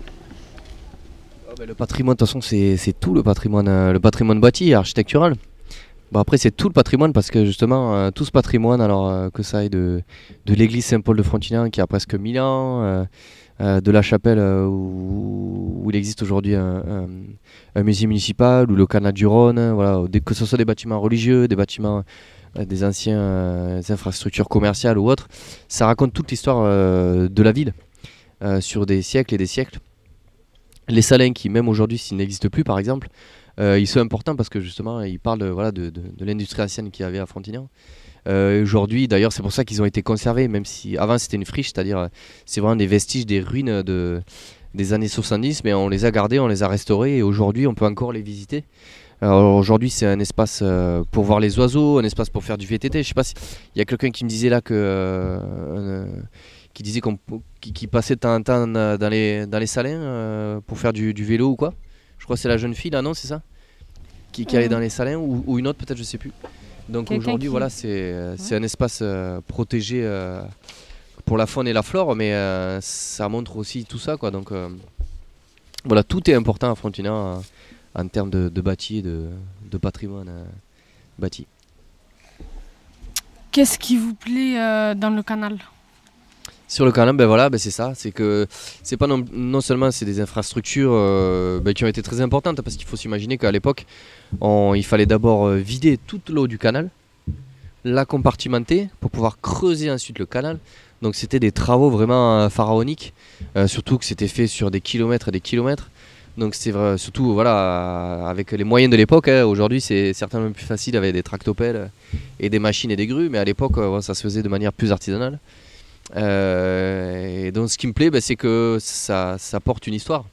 Ah ben, le patrimoine, de toute façon, c'est c'est tout le patrimoine, euh, le patrimoine bâti, architectural. Bon, après, c'est tout le patrimoine parce que justement, euh, tout ce patrimoine, alors euh, que ça aille de, de l'église Saint-Paul de Frontignan qui a presque 1000 ans, euh, de la chapelle où, il existe aujourd'hui un, musée municipal, ou le canal du Rhône, voilà, que ce soit des bâtiments religieux, des bâtiments, des anciennes infrastructures commerciales ou autres, ça raconte toute l'histoire de la ville sur des siècles et des siècles. Les salins qui même aujourd'hui s'ils n'existent plus par exemple ils sont importants parce que justement ils parlent voilà, de, de- l'industrie ancienne qu'il y avait à Frontignan. Euh, aujourd'hui d'ailleurs c'est pour ça qu'ils ont été conservés même si avant c'était une friche c'est à dire euh, c'est vraiment des vestiges des ruines de, des années 70 mais on les a gardés on les a restaurés et aujourd'hui on peut encore les visiter. Aujourd'hui c'est un espace euh, pour voir les oiseaux un espace pour faire du VTT je sais pas si il y a quelqu'un qui me disait là que euh, euh, qui disait qu'on qui, passait de temps en temps euh, dans les, dans les salins euh, pour faire du vélo ou quoi. Je crois que c'est la jeune fille là, non, c'est ça qui, qui allait dans les salins ou, ou une autre peut-être, je sais plus. Donc aujourd'hui, qui- voilà, c'est euh, c'est un espace euh, protégé euh, pour la faune et la flore, mais euh, ça montre aussi tout ça, quoi. Donc euh, voilà, tout est important à Frontignan euh, en termes de, de bâti et de, de patrimoine euh, bâti. Qu'est-ce qui vous plaît euh, dans le canal? Sur le canal, ben voilà, ben c'est ça. C'est que pas non, seulement c'est des infrastructures euh, ben qui ont été très importantes parce qu'il faut s'imaginer qu'à l'époque, il fallait d'abord euh, vider toute l'eau du canal, la compartimenter pour pouvoir creuser ensuite le canal. Donc c'était des travaux vraiment euh, pharaoniques, surtout que c'était fait sur des kilomètres et des kilomètres. Donc c'est vrai, surtout voilà avec les moyens de l'époque. hein. Aujourd'hui c'est certainement plus facile avec des tractopelles et des machines et des grues, mais à l'époque ça se faisait de manière plus artisanale. Euh, et donc ce qui me plaît, bah, c'est que ça, ça porte une histoire.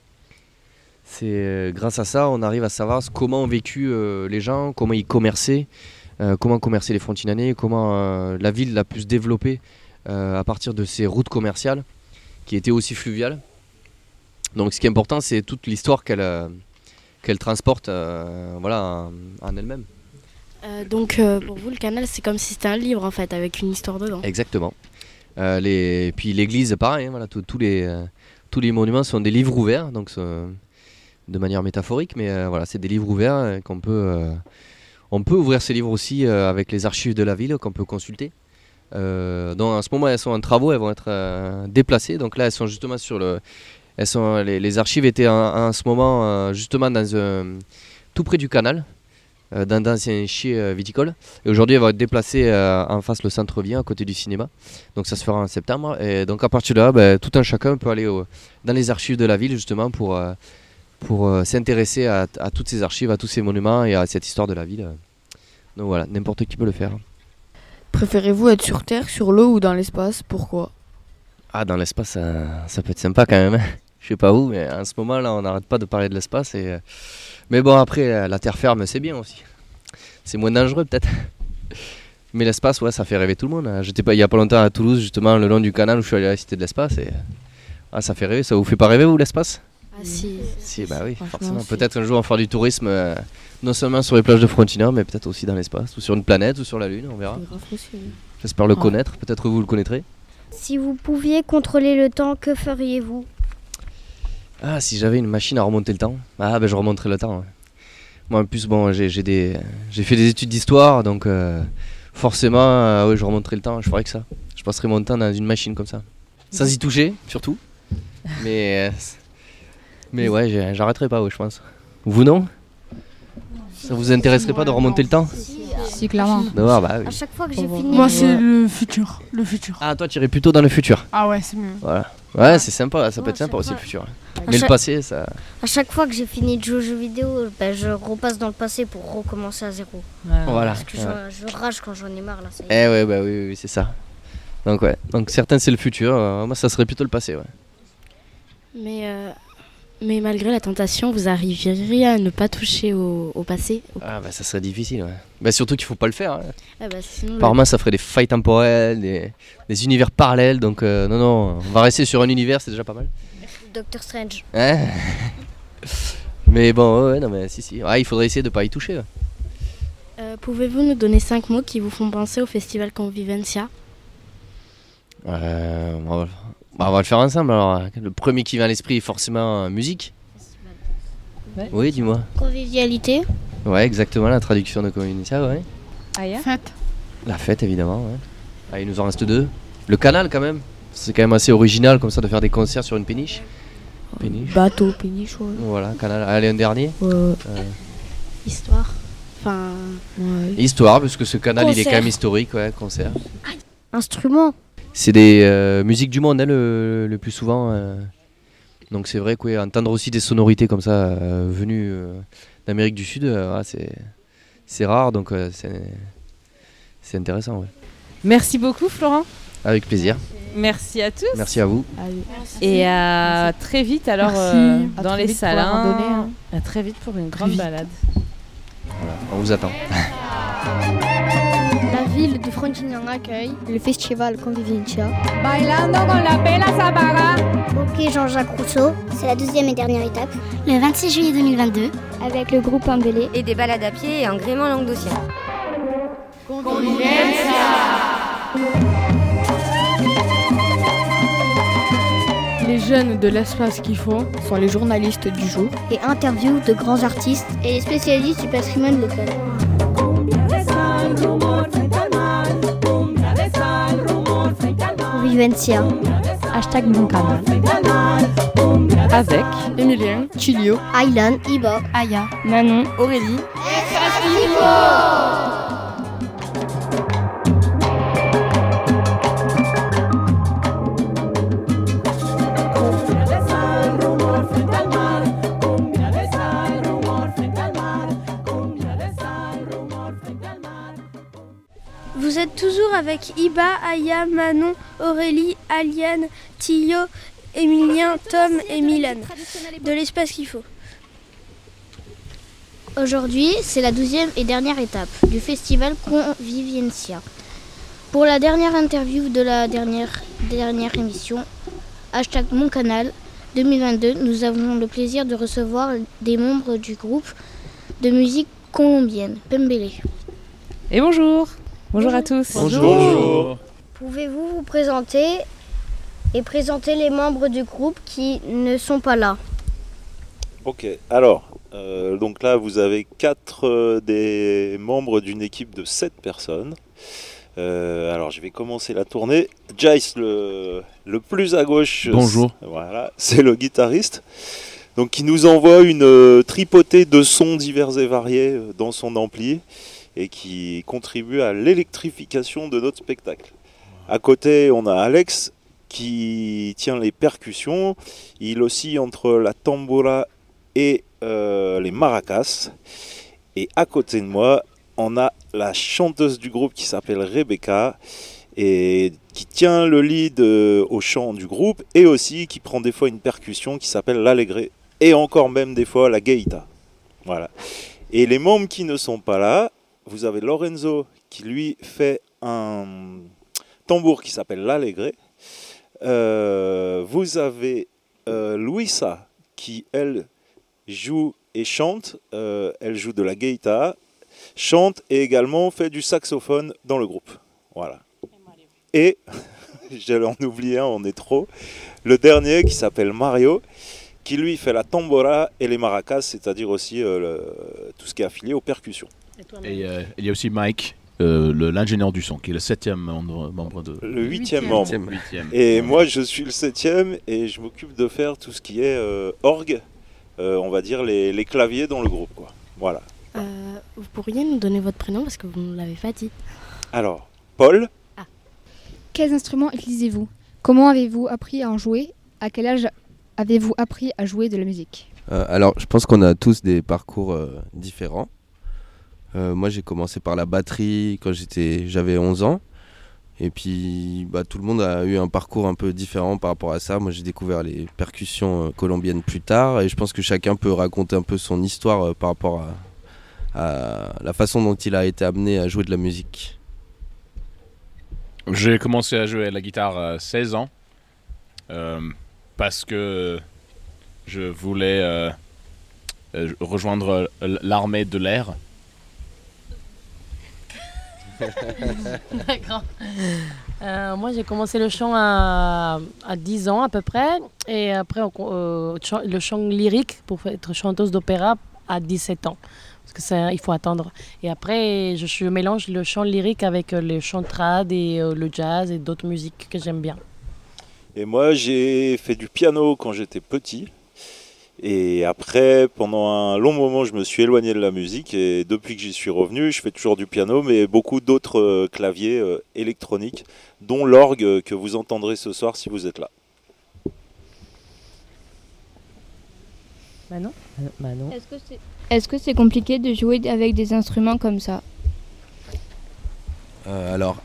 C'est euh, grâce à ça, on arrive à savoir comment ont vécu euh, les gens, comment ils commerçaient, comment commerçaient les Frontinanais, comment la ville l'a pu se développer à partir de ces routes commerciales qui étaient aussi fluviales. Donc ce qui est important, c'est toute l'histoire qu'elle euh, qu'elle transporte euh, voilà, en, elle-même. Euh, donc pour vous, le canal, c'est comme si c'était un livre en fait, avec une histoire dedans. Exactement. Euh, et Puis l'église, pareil, hein, euh, tous les monuments sont des livres ouverts, donc de manière métaphorique, mais euh, voilà, c'est des livres ouverts euh, qu'on peut, euh, peut ouvrir ces livres aussi euh, avec les archives de la ville qu'on peut consulter. Euh, donc en ce moment, elles sont en travaux, elles vont être euh, déplacées. Donc là, elles sont justement sur le, les, archives étaient en, ce moment euh, justement dans tout près du canal, euh, dans d'anciens chiens euh, viticoles. Et aujourd'hui, elle va être déplacée euh, en face le centre-ville, à côté du cinéma. Donc ça se fera en septembre. Et donc à partir de là, ben, tout un chacun peut aller au- dans les archives de la ville justement pour, euh, pour euh, s'intéresser à, à toutes ces archives, à tous ces monuments et à cette histoire de la ville. Donc voilà, n'importe qui peut le faire. Préférez-vous être sur Terre, sur l'eau ou dans l'espace? Pourquoi? Ah, dans l'espace, ça, ça peut être sympa quand même. hein. Je sais pas où, mais en ce moment là, on n'arrête pas de parler de l'espace. Et... euh, Mais bon, après, euh, la terre ferme, c'est bien aussi. C'est moins dangereux peut-être. Mais l'espace, ouais, ça fait rêver tout le monde. hein. J'étais pas il y a pas longtemps à Toulouse, justement, le long du canal où je suis allé à la Cité de l'espace. Et... Ah, ça fait rêver. Ça vous fait pas rêver, vous, l'espace? Ah si. Si, bah oui, forcément. Peut-être un jour on fera du tourisme, euh, non seulement sur les plages de Frontignan, mais peut-être aussi dans l'espace, ou sur une planète, ou sur la Lune, on verra. J'espère le Ouais. connaître, peut-être vous le connaîtrez. Si vous pouviez contrôler le temps, que feriez-vous? Ah, si j'avais une machine à remonter le temps, ah ben je remonterais le temps. ouais. Moi, en plus, bon, j'ai j'ai des, j'ai fait des études d'histoire, donc euh, forcément, euh, ouais, je remonterai le temps. Je ferai que ça. Je passerai mon temps dans une machine comme ça, sans y toucher, surtout. Mais, euh, mais ouais, j'ai- j'arrêterai pas, ouais, je pense. Vous non? Ça vous intéresserait pas de remonter le temps? Si, clairement. Bah oui. À chaque fois que j'ai fini. Moi, c'est le futur. Le futur. Ah, toi, tu irais plutôt dans le futur. Ah ouais, c'est mieux. Voilà. Ouais, c'est sympa, ça peut être sympa aussi le futur. Mais le passé, ça. À chaque fois que j'ai fini de jouer aux jeux vidéo, ben, je repasse dans le passé pour recommencer à zéro. Voilà, Parce que ouais. je, rage quand j'en ai marre là. Ça y Eh ouais, bah oui, oui, oui, c'est ça. Donc ouais, donc certains c'est le futur, euh, moi ça serait plutôt le passé, ouais. Mais, euh, mais malgré la tentation, vous arriveriez à ne pas toucher au, au passé au- Ah bah ça serait difficile, ouais. Bah surtout qu'il faut pas le faire. hein. Ah bah, sinon, le- Apparemment ça ferait des failles temporelles, des, des univers parallèles, donc euh, non, non, on va rester sur un univers, c'est déjà pas mal. Doctor Strange. Hein mais bon, ouais, ouais, non mais si, si. Ah, il faudrait essayer de pas y toucher. ouais. Euh, Pouvez-vous nous donner cinq mots qui vous font penser au festival Convivencia? Euh, on, va, bah, on va le faire ensemble alors. Le premier qui vient à l'esprit est forcément euh, musique. Oui, dis-moi. Convivialité. Ouais, exactement, la traduction de Communica, ouais. Aya Fête. La fête, évidemment. Ouais. Ah, il nous en reste deux. Le canal, quand même. C'est quand même assez original, comme ça, de faire des concerts sur une péniche. Péniche. Bateau, péniche, ouais. Voilà, canal. Allez, un dernier. Euh, Histoire Enfin. Ouais. histoire, parce que ce canal, il est quand même historique, ouais, concert. Instrument. C'est des euh, musiques du monde, hein, le, le plus souvent. euh. Donc c'est vrai que ouais, entendre aussi des sonorités comme ça, euh, venues euh, d'Amérique du Sud, euh, c'est, c'est rare, donc euh, c'est, c'est intéressant. ouais. Merci beaucoup, Florent. Avec plaisir. Merci à tous. Merci à vous. Et à très vite alors euh, À dans les salins. hein. À très vite pour une grande balade. Voilà, on vous attend. Ville de Frontignan accueille le festival Convivencia. Bailando con la pela sabara. Ok Jean-Jacques Rousseau, c'est la deuxième et dernière étape. Le 26 juillet 2022, avec le groupe Embellé. Et des balades à pied et en gréement languedocien. Les jeunes de l'espace qu'il faut sont les journalistes du jour. Et interviews de grands artistes et les spécialistes du patrimoine local. Convivencia. Hashtag mon canal. Avec Emilien, Chilio, Aylan, Iba. Aya, Manon, Aurélie. Vous êtes toujours avec Iba, Aya, Manon, Aurélie, Aliane, Tio, Emilien, Tom et Milan. De l'espace qu'il faut. Aujourd'hui, c'est la douzième et dernière étape du festival Conviviencia. Pour la dernière interview de la dernière, dernière émission, hashtag mon canal 2022, nous avons le plaisir de recevoir des membres du groupe de musique colombienne, Pembele. et bonjour. Bonjour à tous. Bonjour. Pouvez-vous vous présenter et présenter les membres du groupe qui ne sont pas là? Ok, alors, euh, donc là vous avez quatre euh, des membres d'une équipe de sept personnes. Euh, alors je vais commencer la tournée. Jace, le, le plus à gauche, Bonjour. c'est- Voilà, c'est le guitariste. Donc qui nous envoie une euh, tripotée de sons divers et variés dans son ampli et qui contribue à l'électrification de notre spectacle. À côté, on a Alex qui tient les percussions. Il oscille entre la tambora et euh, les maracas. Et à côté de moi, on a la chanteuse du groupe qui s'appelle Rebecca et qui tient le lead euh, au chant du groupe et aussi qui prend des fois une percussion qui s'appelle l'allegré et encore même des fois la gaita. Voilà. Et les membres qui ne sont pas là, vous avez Lorenzo qui lui fait un tambour qui s'appelle l'allegré. Euh, vous avez euh, Luisa qui elle joue et chante. Euh, elle joue de la gaita, chante et également fait du saxophone dans le groupe. Voilà. Et j'allais en oublier un, on est trop. Le dernier qui s'appelle Mario, qui lui fait la tambora et les maracas, c'est-à-dire aussi tout ce qui est affilié aux percussions. Et euh, il y a aussi Mike, euh, le- l'ingénieur du son, qui est le septième membre, membre de. Le huitième membre. Huitième. Et moi, je suis le septième et je m'occupe de faire tout ce qui est euh, orgue, euh, on va dire les, les claviers dans le groupe. Quoi. Voilà. Euh, vous pourriez nous donner votre prénom parce que vous ne l'avez pas dit. Alors, Paul, Quels instruments utilisez-vous? Comment avez-vous appris à en jouer? À quel âge avez-vous appris à jouer de la musique? Euh, alors, je pense qu'on a tous des parcours euh, différents. Euh, moi, j'ai commencé par la batterie quand j'avais 11 ans. Et puis, bah, tout le monde a eu un parcours un peu différent par rapport à ça. Moi, j'ai découvert les percussions euh, colombiennes plus tard. Et je pense que chacun peut raconter un peu son histoire euh, par rapport à, la façon dont il a été amené à jouer de la musique. J'ai commencé à jouer à la guitare à 16 ans parce que je voulais rejoindre l'armée de l'air. D'accord. Euh, moi, j'ai commencé le chant à, à 10 ans à peu près. Et après, euh, le chant lyrique pour être chanteuse d'opéra à 17 ans. Parce que ça, il faut attendre. Et après, je, mélange le chant lyrique avec euh, le chant et le jazz et d'autres musiques que j'aime bien. et moi j'ai fait du piano quand j'étais petit. Et après, pendant un long moment, je me suis éloigné de la musique. Et depuis que j'y suis revenu, je fais toujours du piano, mais beaucoup d'autres euh, claviers euh, électroniques, dont l'orgue euh, que vous entendrez ce soir si vous êtes là. Bah non. Bah non. Est-ce que c'est compliqué de jouer avec des instruments comme ça? Euh, alors,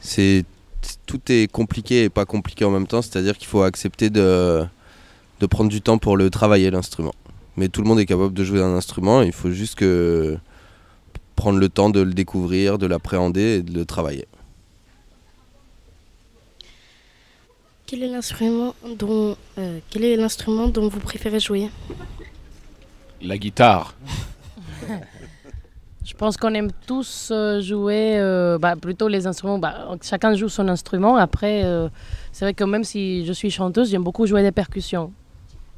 c'est tout est compliqué et pas compliqué en même temps, c'est-à-dire qu'il faut accepter de, de prendre du temps pour le travailler l'instrument. Mais tout le monde est capable de jouer un instrument, il faut juste que prendre le temps de le découvrir, de l'appréhender et de le travailler. Quel est l'instrument dont, euh, quel est l'instrument dont vous préférez jouer? La guitare. Je pense qu'on aime tous euh, jouer, euh, bah, plutôt les instruments. bah, chacun joue son instrument. Après, euh, c'est vrai que même si je suis chanteuse, j'aime beaucoup jouer des percussions.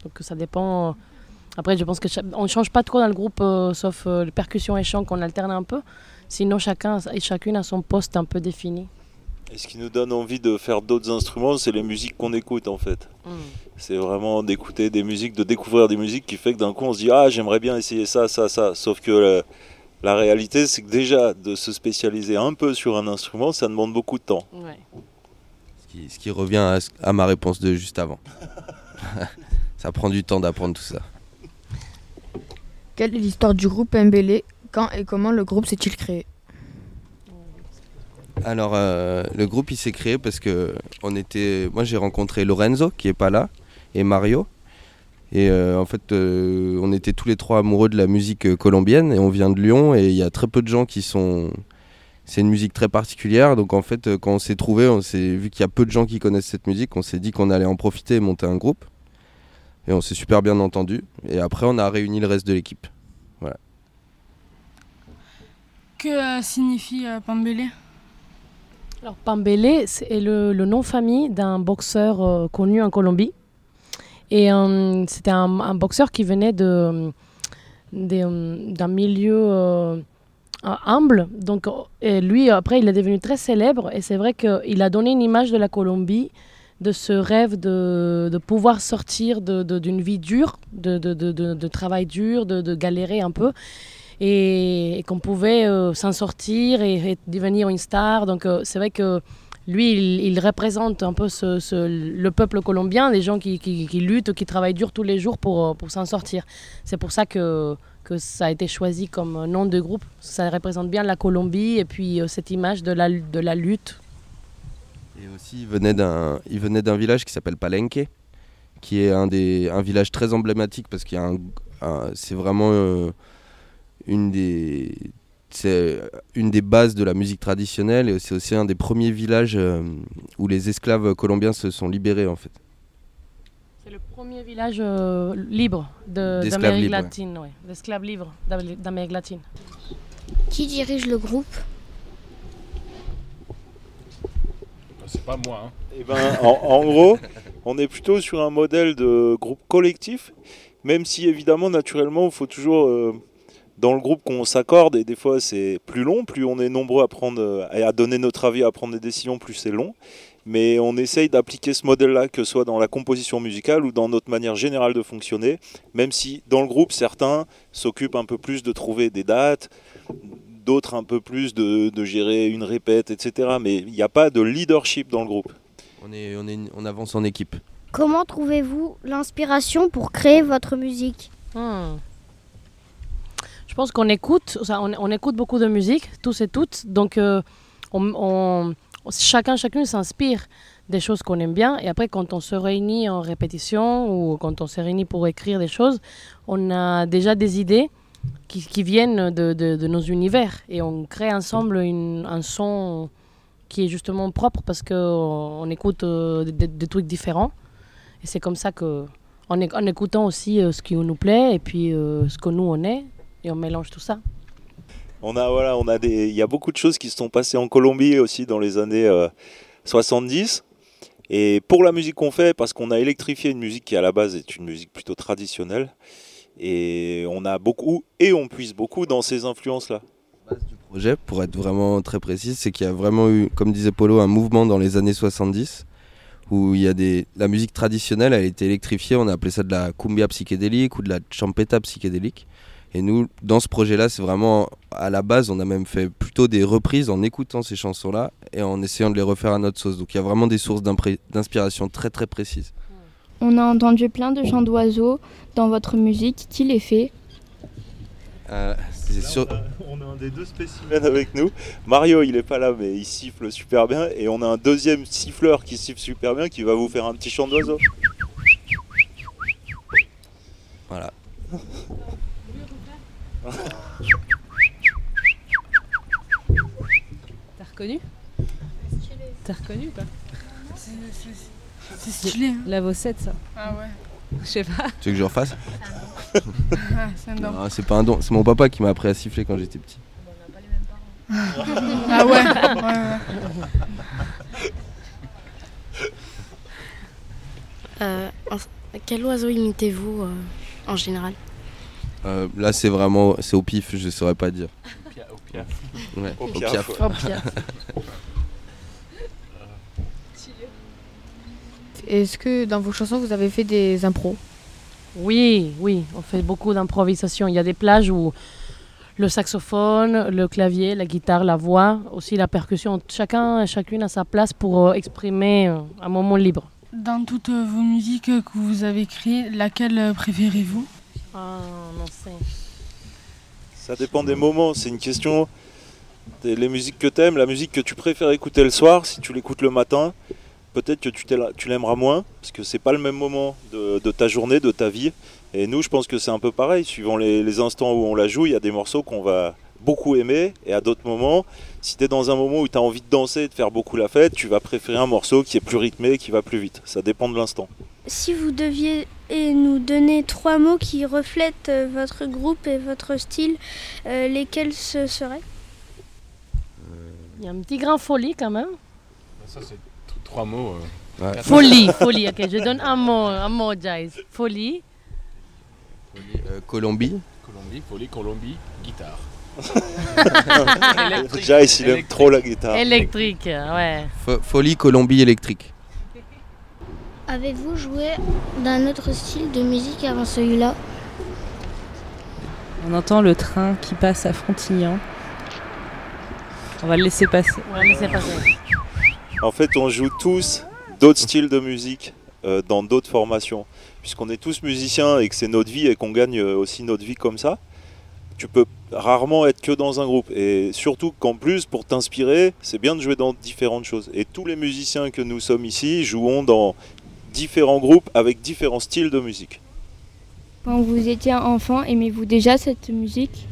Donc ça dépend. Après, je pense que cha- on ne change pas trop dans le groupe, euh, sauf euh, les percussions et chant qu'on alterne un peu. Sinon, chacun et chacune a son poste un peu défini. Et ce qui nous donne envie de faire d'autres instruments, c'est les musiques qu'on écoute en fait. C'est vraiment d'écouter des musiques, de découvrir des musiques qui fait que d'un coup on se dit ah j'aimerais bien essayer ça, ça, ça. Sauf que la, la réalité c'est que déjà de se spécialiser un peu sur un instrument, ça demande beaucoup de temps. Ce qui, ce qui revient à ma réponse de juste avant. ça prend du temps d'apprendre tout ça. Quelle est l'histoire du groupe Mbélé? Quand et comment le groupe s'est-il créé? Alors, euh, le groupe il s'est créé parce que on était. Moi j'ai rencontré Lorenzo qui est pas là et Mario. Et euh, en fait, euh, on était tous les trois amoureux de la musique colombienne et on vient de Lyon et il y a très peu de gens qui sont. C'est une musique très particulière, donc en fait, quand on s'est trouvé, on s'est vu qu'il y a peu de gens qui connaissent cette musique, on s'est dit qu'on allait en profiter et monter un groupe. Et on s'est super bien entendu. Et après, on a réuni le reste de l'équipe. Voilà. Que euh, signifie euh, Pambélé? Alors, Pambélé, c'est le, le nom famille d'un boxeur euh, connu en Colombie. Et euh, c'était un, un boxeur qui venait de, d'un milieu euh, humble. Donc, et lui, après, il est devenu très célèbre. Et c'est vrai qu'il a donné une image de la Colombie, de ce rêve de, de pouvoir sortir de- de- d'une vie dure, de, travail dur, de, galérer un peu. Et, qu'on pouvait euh, s'en sortir et, devenir une star. Donc, euh, c'est vrai que lui, il, représente un peu le peuple colombien, des gens qui, qui- luttent, qui travaillent dur tous les jours pour, euh, pour s'en sortir. C'est pour ça que, que ça a été choisi comme nom de groupe. Ça représente bien la Colombie et puis cette image de la, de la lutte. Et aussi, il venait d'un, il venait d'un village qui s'appelle Palenque, qui est un, des, un village très emblématique parce qu'il y a un, un- c'est vraiment euh, une des, c'est une des bases de la musique traditionnelle et c'est aussi un des premiers villages euh, où les esclaves colombiens se sont libérés en fait. C'est le premier village euh, libre d'Amérique ouais. latine, ouais. d'esclaves libres d'Am- d'Amérique latine. Qui dirige le groupe? C'est pas moi. Hein. Eh ben, en, gros, on est plutôt sur un modèle de groupe collectif, même si évidemment, naturellement, il faut toujours euh, dans le groupe qu'on s'accorde et des fois c'est plus long, plus on est nombreux à prendre, à donner notre avis, à prendre des décisions, plus c'est long. Mais on essaye d'appliquer ce modèle-là, que ce soit dans la composition musicale ou dans notre manière générale de fonctionner, même si dans le groupe certains s'occupent un peu plus de trouver des dates, d'autres un peu plus de, de gérer une répète, etc. Mais il n'y a pas de leadership dans le groupe. On, est, on, est, on avance en équipe. Comment trouvez-vous l'inspiration pour créer votre musique? Hmm. Je pense qu'on écoute, on, on écoute beaucoup de musique, tous et toutes. Donc, euh, on, on- chacun, chacune s'inspire des choses qu'on aime bien. Et après, quand on se réunit en répétition ou quand on se réunit pour écrire des choses, on a déjà des idées qui, viennent de, de- nos univers. Et on crée ensemble un son qui est justement propre parce qu'on on écoute euh, des, trucs différents. Et c'est comme ça que, en, en écoutant aussi euh, ce qui nous plaît et puis euh, ce que nous on est, et on mélange tout ça. On a, voilà, on a des, il y a beaucoup de choses qui se sont passées en Colombie aussi dans les années euh, 70. Et pour la musique qu'on fait, parce qu'on a électrifié une musique qui à la base est une musique plutôt traditionnelle, et on a beaucoup et on puise beaucoup dans ces influences-là. projet, pour être vraiment très précis, c'est qu'il y a vraiment eu, comme disait Polo, un mouvement dans les années 70 où il y a des la musique traditionnelle elle a été électrifiée, on a appelé ça de la cumbia psychédélique ou de la champeta psychédélique. Et nous, dans ce projet-là, c'est vraiment à la base, on a même fait plutôt des reprises en écoutant ces chansons-là et en essayant de les refaire à notre sauce. Donc il y a vraiment des sources d'inspiration très très précises. On a entendu plein de chants d'oiseaux dans votre musique. Qui les fait? Euh. On a un des deux spécimens avec nous. Mario, il est pas là, mais il siffle super bien. Et on a un deuxième siffleur qui siffle super bien, qui va vous faire un petit chant d'oiseau. Voilà. T'as reconnu? T'as reconnu ou pas? C'est- stylé. hein. La Vossette, ça. Ah ouais. Je sais pas. Tu veux que je refasse Ah, c'est un don. Non, C'est pas un don, c'est mon papa qui m'a appris à siffler quand j'étais petit. Ah ouais, ouais, ouais. Euh, quel oiseau imitez-vous euh, en général? Euh, là, c'est vraiment, c'est au pif, je saurais pas dire. Au piaf. Ouais, Au au piaf. piaf. Au piaf. Est-ce que dans vos chansons, vous avez fait des impros? Oui, oui, on fait beaucoup d'improvisation. Il y a des plages où le saxophone, le clavier, la guitare, la voix, aussi la percussion, chacun, chacune a sa place pour euh, exprimer euh, un moment libre. Dans toutes vos musiques que vous avez créées, laquelle euh, préférez-vous? Ah, non, c'est... Ça dépend des moments, c'est une question. des- Les musiques que t'aimes, la musique que tu préfères écouter le soir, si tu l'écoutes le matin, peut-être que tu l'aimeras moins, parce que c'est pas le même moment de, de ta journée, de ta vie. Et nous, je pense que c'est un peu pareil, suivant les, les instants où on la joue, il y a des morceaux qu'on va beaucoup aimer, et à d'autres moments, si tu es dans un moment où tu as envie de danser et de faire beaucoup la fête, tu vas préférer un morceau qui est plus rythmé, qui va plus vite. Ça dépend de l'instant. Si vous deviez nous donner trois mots qui reflètent euh, votre groupe et votre style, euh, lesquels ce seraient? Il y a un petit grain folie quand même. Ça, c'est t- trois mots. euh, Ouais. Folie, folie, ok, je donne un mot, un mot, Giles. Folie. Euh, Colombie. Colombie, folie, Colombie, guitare. Jace, il aime trop la guitare. Électrique, ouais. Fo- Folie Colombie électrique. Avez-vous joué d'un autre style de musique avant celui-là? On entend le train qui passe à Frontignan. On va le laisser passer. En fait, on joue tous d'autres styles de musique euh, dans d'autres formations. Puisqu'on est tous musiciens et que c'est notre vie et qu'on gagne euh, aussi notre vie comme ça, tu peux rarement être que dans un groupe. Et surtout qu'en plus, pour t'inspirer, c'est bien de jouer dans différentes choses. Et tous les musiciens que nous sommes ici jouons dans différents groupes avec différents styles de musique. Quand vous étiez enfant, aimez-vous déjà cette musique?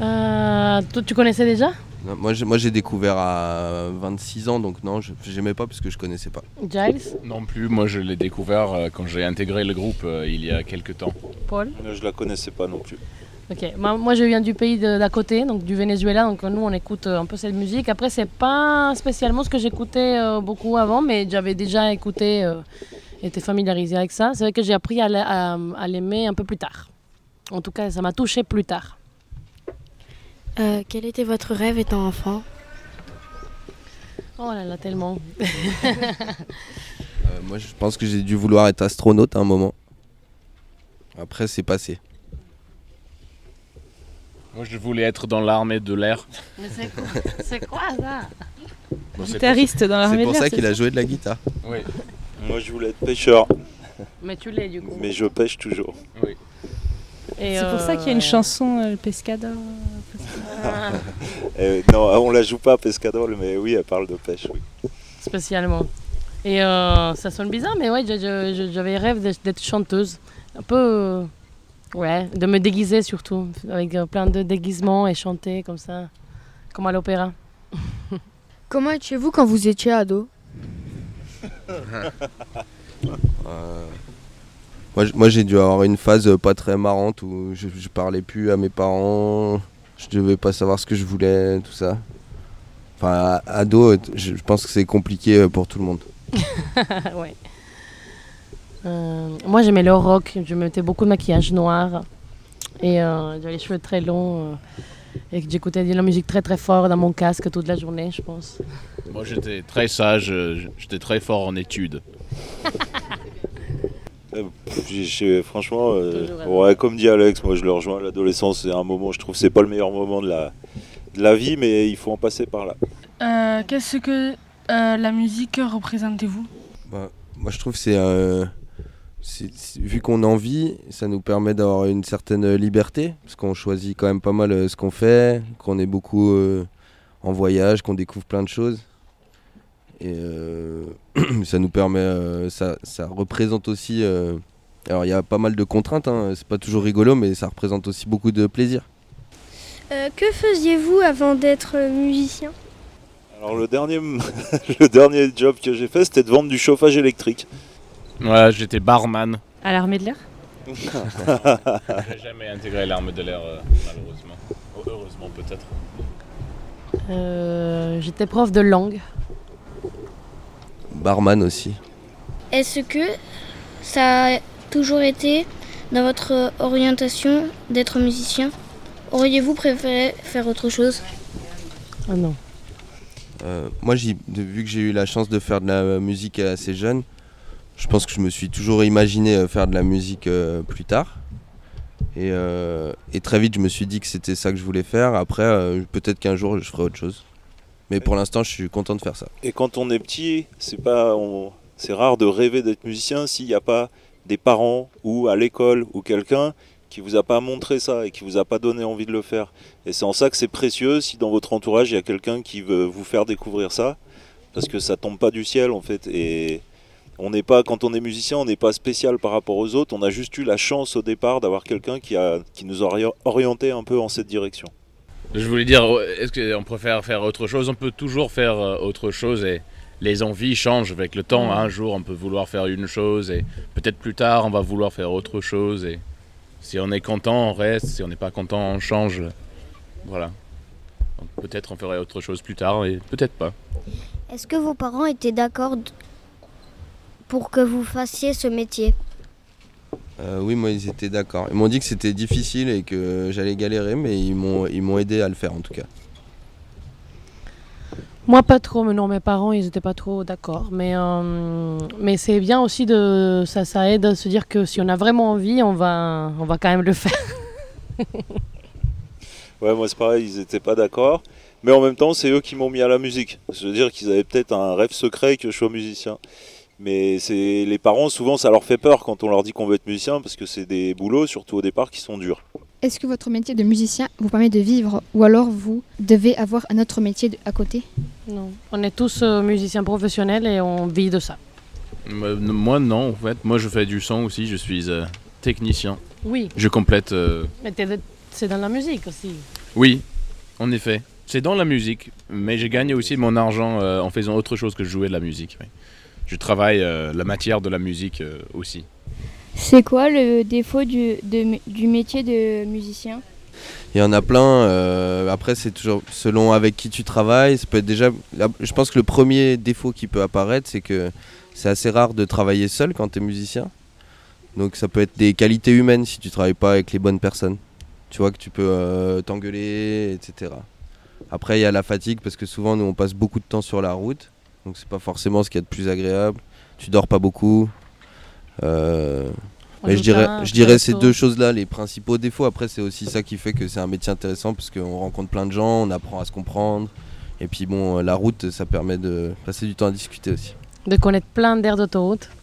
Euh, toi, tu connaissais déjà? Non, moi, j'ai, moi, j'ai découvert à 26 ans, donc non, je, j'aimais pas parce que je connaissais pas. Giles Non plus, moi je l'ai découvert euh, quand j'ai intégré le groupe euh, il y a quelques temps. Paul Je la connaissais pas non plus. Ok, moi, moi, je viens du pays de- d'à côté, donc du Venezuela, donc nous on écoute euh, un peu cette musique. Après, c'est pas spécialement ce que j'écoutais euh, beaucoup avant, mais j'avais déjà écouté, euh, été familiarisé avec ça. C'est vrai que j'ai appris à, l'a- à- à l'aimer un peu plus tard. En tout cas, ça m'a touché plus tard. Euh, quel était votre rêve étant enfant? Oh là là, tellement. Euh, moi, je pense que j'ai dû vouloir être astronaute à un moment. Après, c'est passé. Moi, je voulais être dans l'armée de l'air. Mais c'est quoi, c'est quoi ça? Bon, c'est Guitariste dans l'armée C'est pour de l'air, ça qu'il c'est a joué de la guitare. Oui. Moi, je voulais être pêcheur, Mais tu l'es du coup. mais je pêche toujours. Oui. Et, C'est pour ça qu'il y a une euh, chanson, euh, le Pescador. Ah, Euh, non, on la joue pas à Pescador, mais oui, elle parle de pêche. Oui. spécialement. Et euh, ça sonne bizarre, mais ouais, j'avais rêve d'être chanteuse. Un peu. euh, ouais, de me déguiser surtout. Avec euh, plein de déguisements et chanter comme ça. Comme à l'opéra. Comment étiez-vous quand vous étiez ado? Euh, Moi, j'ai dû avoir une phase pas très marrante où je, je parlais plus à mes parents, je devais pas savoir ce que je voulais, tout ça. Enfin, ado, je pense que c'est compliqué euh, pour tout le monde. ouais. Euh, moi, j'aimais le rock. Je mettais beaucoup de maquillage noir. Et euh, j'avais les cheveux très longs. euh, et que j'écoutais de la musique très très fort dans mon casque toute la journée, je pense. Moi, j'étais très sage, j'étais très fort en études. Euh, franchement, euh, ouais, comme dit Alex, moi je le rejoins. L'adolescence, c'est un moment, je trouve, c'est pas le meilleur moment de la, de la vie, mais il faut en passer par là. Euh, Qu'est-ce que euh, la musique représentez-vous Bah, moi, je trouve que c'est vu qu'on en vit, ça nous permet d'avoir une certaine liberté, parce qu'on choisit quand même pas mal euh, ce qu'on fait, qu'on est beaucoup euh, en voyage, qu'on découvre plein de choses. Et euh, ça nous permet, euh, ça, ça représente aussi. euh, alors il y a pas mal de contraintes, hein, c'est pas toujours rigolo, mais ça représente aussi beaucoup de plaisir. Euh, que faisiez-vous avant d'être musicien? Alors le dernier, le dernier job que j'ai fait, c'était de vendre du chauffage électrique. Ouais, j'étais barman. À l'armée de l'air? J'ai jamais intégré l'arme de l'air, euh, malheureusement. Oh, heureusement, peut-être. Euh, J'étais prof de langue. Barman aussi. Est-ce que ça a toujours été dans votre orientation d'être musicien? Auriez-vous préféré faire autre chose? Ah non. Euh, moi, vu que j'ai eu la chance de faire de la musique assez jeune, je pense que je me suis toujours imaginé euh, faire de la musique euh, plus tard. Et, euh, et très vite, je me suis dit que c'était ça que je voulais faire. Après, euh, peut-être qu'un jour, je ferai autre chose. Mais pour l'instant, je suis content de faire ça. Et quand on est petit, c'est pas, c'est rare de rêver d'être musicien s'il n'y a pas des parents ou à l'école ou quelqu'un qui vous a pas montré ça et qui vous a pas donné envie de le faire. Et c'est en ça que c'est précieux si dans votre entourage il y a quelqu'un qui veut vous faire découvrir ça, parce que ça tombe pas du ciel en fait. Et on n'est pas, quand on est musicien, on n'est pas spécial par rapport aux autres. On a juste eu la chance au départ d'avoir quelqu'un qui a, qui nous a ori- orienté un peu en cette direction. Je voulais dire, est-ce qu'on préfère faire autre chose? On peut toujours faire euh, autre chose et les envies changent avec le temps. Un jour, on peut vouloir faire une chose et peut-être plus tard, on va vouloir faire autre chose. Et si on est content, on reste. Si on n'est pas content, on change. Voilà. Donc peut-être on ferait autre chose plus tard et peut-être pas. Est-ce que vos parents étaient d'accord pour que vous fassiez ce métier? Euh, oui, moi, ils étaient d'accord. Ils m'ont dit que c'était difficile et que j'allais galérer, mais ils m'ont, ils m'ont aidé à le faire en tout cas. Moi, pas trop, mais non, mes parents, ils étaient pas trop d'accord. Mais, euh, mais c'est bien aussi de. Ça, ça aide à se dire que si on a vraiment envie, on va, on va quand même le faire. Ouais, moi c'est pareil, ils étaient pas d'accord. Mais en même temps, c'est eux qui m'ont mis à la musique. Je veux dire qu'ils avaient peut-être un rêve secret que je sois musicien. Mais c'est les parents, souvent, ça leur fait peur quand on leur dit qu'on veut être musicien parce que c'est des boulots, surtout au départ, qui sont durs. Est-ce que votre métier de musicien vous permet de vivre ou alors vous devez avoir un autre métier à côté? Non. On est tous euh, musiciens professionnels et on vit de ça. Moi, non, en fait. Moi, je fais du son aussi. Je suis euh, technicien. Oui. Je complète. euh, Mais c'est dans la musique aussi. Oui, en effet. C'est dans la musique, mais j'ai gagné aussi mon argent euh, en faisant autre chose que jouer de la musique. oui. Je travaille euh, la matière de la musique euh, aussi. C'est quoi le défaut du, de- du métier de musicien? Il y en a plein. euh, après, c'est toujours selon avec qui tu travailles. Ça peut être déjà. là, Je pense que le premier défaut qui peut apparaître, c'est que c'est assez rare de travailler seul quand tu es musicien. Donc ça peut être des qualités humaines si tu travailles pas avec les bonnes personnes. Tu vois que tu peux euh, t'engueuler, etc. Après, il y a la fatigue parce que souvent, nous, on passe beaucoup de temps sur la route. Donc c'est pas forcément ce qu'il y a de plus agréable. Tu dors pas beaucoup. Euh, mais je dirais, je dirais ces deux choses-là, les principaux défauts. Après, c'est aussi ça qui fait que c'est un métier intéressant parce qu'on rencontre plein de gens, on apprend à se comprendre. Et puis bon, la route, ça permet de passer du temps à discuter aussi. De connaître plein d'aires d'autoroute.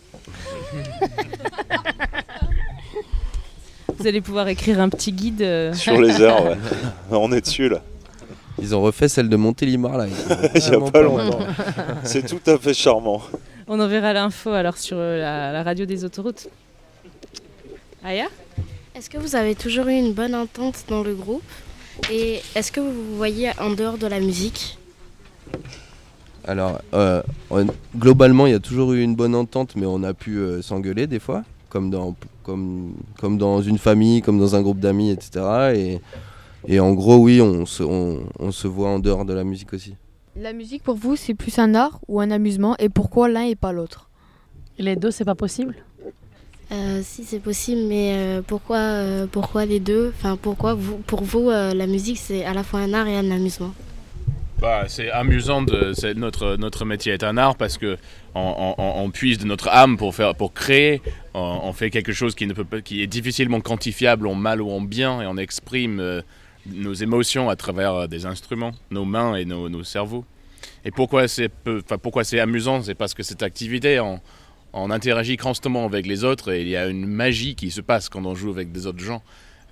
Vous allez pouvoir écrire un petit guide. euh, Sur les airs, ouais. On est dessus là. Ils ont refait celle de Montélimar là. Il n'y a pas longtemps. C'est tout à fait charmant. On enverra l'info alors sur euh, la, la radio des autoroutes. Aya? Est-ce que vous avez toujours eu une bonne entente dans le groupe? Et est-ce que vous vous voyez en dehors de la musique? Alors, euh, on- globalement, il y a toujours eu une bonne entente, mais on a pu euh, s'engueuler des fois, comme dans, comme, comme dans une famille, comme dans un groupe d'amis, etc. Et, et en gros, oui, on se, on, on se voit en dehors de la musique aussi. La musique pour vous, c'est plus un art ou un amusement? Et pourquoi l'un et pas l'autre? Les deux, c'est pas possible? Euh, Si c'est possible, mais euh, pourquoi, euh, pourquoi les deux? Enfin, pourquoi vous, pour vous, euh, la musique, c'est à la fois un art et un amusement? Bah, c'est amusant, de, c'est notre, notre métier est un art parce que on, on- on puise de notre âme pour, faire, pour créer, on, on fait quelque chose qui, ne peut pas, qui est difficilement quantifiable en mal ou en bien et on exprime euh, nos émotions à travers euh, des instruments, nos mains et nos, cerveaux. Et pourquoi c'est, pourquoi c'est amusant? C'est parce que cette activité, on, on interagit constamment avec les autres et il y a une magie qui se passe quand on joue avec des autres gens.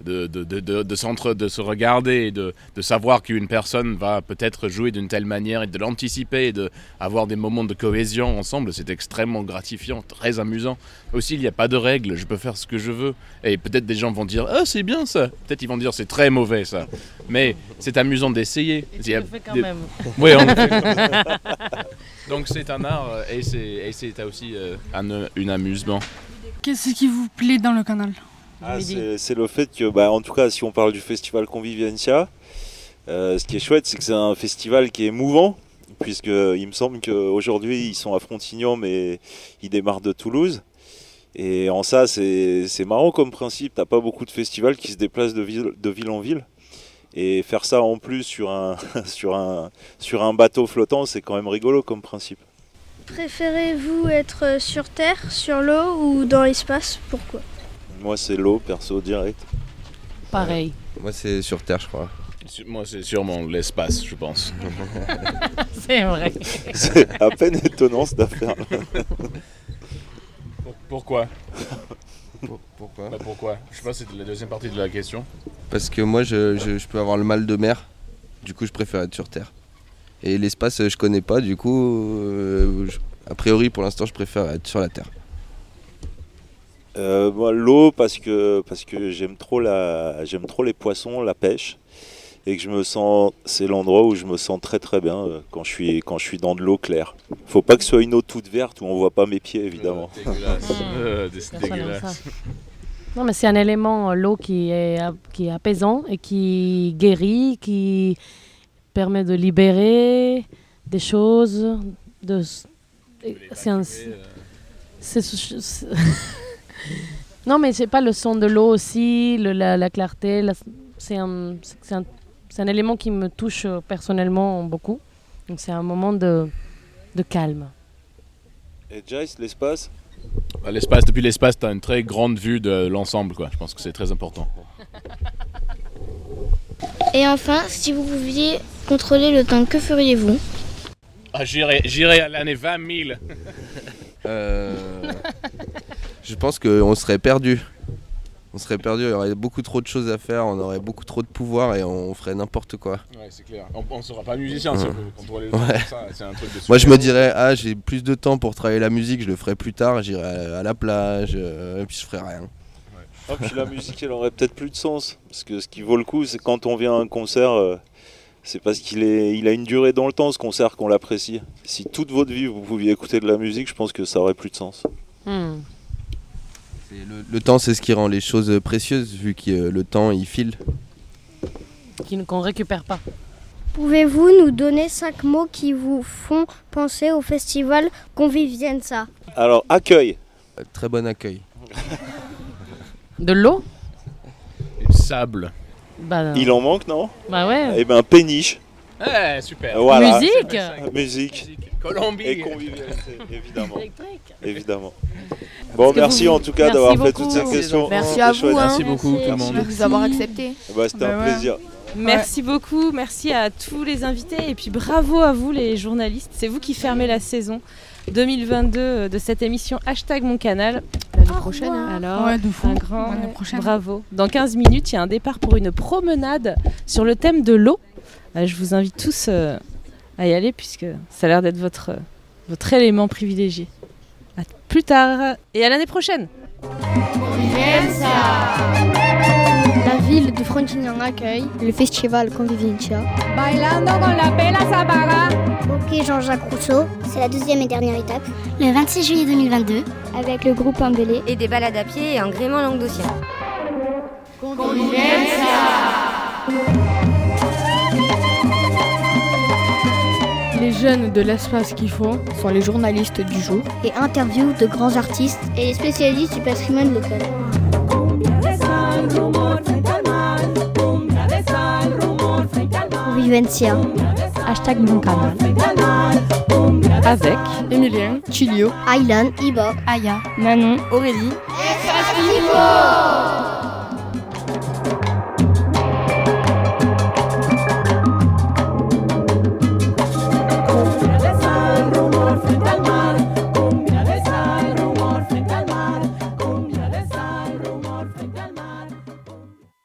De, de, de, de, de s'entre- de se regarder et de, de savoir qu'une personne va peut-être jouer d'une telle manière et de l'anticiper et d'avoir des moments de cohésion ensemble, c'est extrêmement gratifiant, très amusant. Aussi, il n'y a pas de règles, je peux faire ce que je veux. Et peut-être des gens vont dire Ah, c'est bien ça Peut-être ils vont dire C'est très mauvais ça. Mais c'est amusant d'essayer. Et tu le fais quand des- même. Oui, on le fait quand même. Donc c'est un art et c'est et c'est aussi euh, un, un amusement. Qu'est-ce qui vous plaît dans le canal? Ah, c'est le fait que, bah, en tout cas, si on parle du festival Convivencia, euh, ce qui est chouette, c'est que c'est un festival qui est mouvant, puisque il me semble qu'aujourd'hui ils sont à Frontignan, mais ils démarrent de Toulouse. Et en ça, c'est c'est marrant comme principe. T'as pas beaucoup de festivals qui se déplacent de ville, de ville en ville. Et faire ça en plus sur un, sur un, sur un bateau flottant, c'est quand même rigolo comme principe. Préférez-vous être sur Terre, sur l'eau ou dans l'espace? Pourquoi? Moi, c'est l'eau, perso, direct. Pareil. Moi, c'est sur Terre, je crois. Moi, c'est sûrement l'espace, je pense. C'est vrai. C'est à peine étonnant cette affaire. Pourquoi? Pourquoi? Bah, Pourquoi? Je sais pas, c'était la deuxième partie de la question. Parce que moi, je, je- je peux avoir le mal de mer. Du coup, je préfère être sur Terre. Et l'espace, je connais pas. Du coup, euh, je- a priori, pour l'instant, je préfère être sur la Terre. Euh, l'eau parce que parce que j'aime trop la j'aime trop les poissons, la pêche et que je me sens c'est l'endroit où je me sens très très bien euh, quand je suis quand je suis dans de l'eau claire. Faut pas que ce soit une eau toute verte où on voit pas mes pieds évidemment. dégueulasse. Euh, dégueulasse. ça. Non, mais c'est un élément, euh, l'eau, qui est, qui est apaisant et qui guérit, qui permet de libérer des choses. De... C'est un... c'est- non, mais c'est pas le son de l'eau aussi, le- la, la clarté. la- C'est un, élément qui me touche euh, personnellement beaucoup. Donc c'est un moment de, de calme. Et Jace, l'espace? Bah, L'espace, depuis l'espace, tu as une très grande vue de l'ensemble, quoi. Je pense que c'est très important. Et enfin, si vous pouviez contrôler le temps, que feriez-vous? Ah, j'irai, j'irai à l'année 20 000. Euh, je pense qu'on serait perdu. On serait perdu, il y aurait beaucoup trop de choses à faire, on aurait beaucoup trop de pouvoir et on ferait n'importe quoi. Ouais, c'est clair. On ne sera pas musicien si on Ouais. peut contrôler le temps Ouais. ça. C'est un truc de Moi je me dirais, ah j'ai plus de temps pour travailler la musique, je le ferai plus tard, j'irai à, à la plage, euh, et puis je ferai rien. Ah, puis la musique elle aurait peut-être plus de sens parce que ce qui vaut le coup c'est quand on vient à un concert euh, c'est parce qu'il est il a une durée dans le temps ce concert qu'on l'apprécie. Si toute votre vie vous pouviez écouter de la musique, je pense que ça aurait plus de sens. C'est Le, le temps c'est ce qui rend les choses précieuses vu que euh, le temps il file. qui- qu'on récupère pas. Pouvez-vous nous donner cinq mots qui vous font penser au festival Convivienza? Alors, accueil. Euh, Très bon accueil. De l'eau? Du sable. Bah, Il en manque, non? Bah ouais. Eh ben, péniche. Ouais, super. Voilà. Musique Musique. Colombie. Et convivialité, évidemment. Électrique. Évidemment. Bon, merci vous- en tout cas Merci d'avoir fait toutes ces questions. Merci C'était à vous, hein. Merci beaucoup, tout le monde. de vous avoir accepté. Bah, C'était Bah un ouais. plaisir. Merci beaucoup, merci à tous les invités et puis bravo à vous les journalistes. C'est vous qui fermez la saison 2022 de cette émission Hashtag mon canal. L'année prochaine. hein. Alors, Ouais, de fou. un grand bravo. Dans 15 minutes, il y a un départ pour une promenade sur le thème de l'eau. Euh, Je vous invite tous euh, à y aller puisque ça a l'air d'être votre, votre élément privilégié. À plus tard et à l'année prochaine. La ville de Frontignan accueille le festival Convivencia. Bailando con la pela Sabara. Ok Jean-Jacques Rousseau, c'est la deuxième et dernière étape. Le 26 juillet 2022, Avec le groupe Imbélé. Et des balades à pied et en gréement languedocien. Les jeunes de l'espace qu'il faut sont les journalistes du jour. Et interview de grands artistes et les spécialistes du patrimoine local. Convivencia. Hashtag mon canal. Avec Emilien, Chilio, Aylan, Iba. Aya, Manon, Aurélie. Festival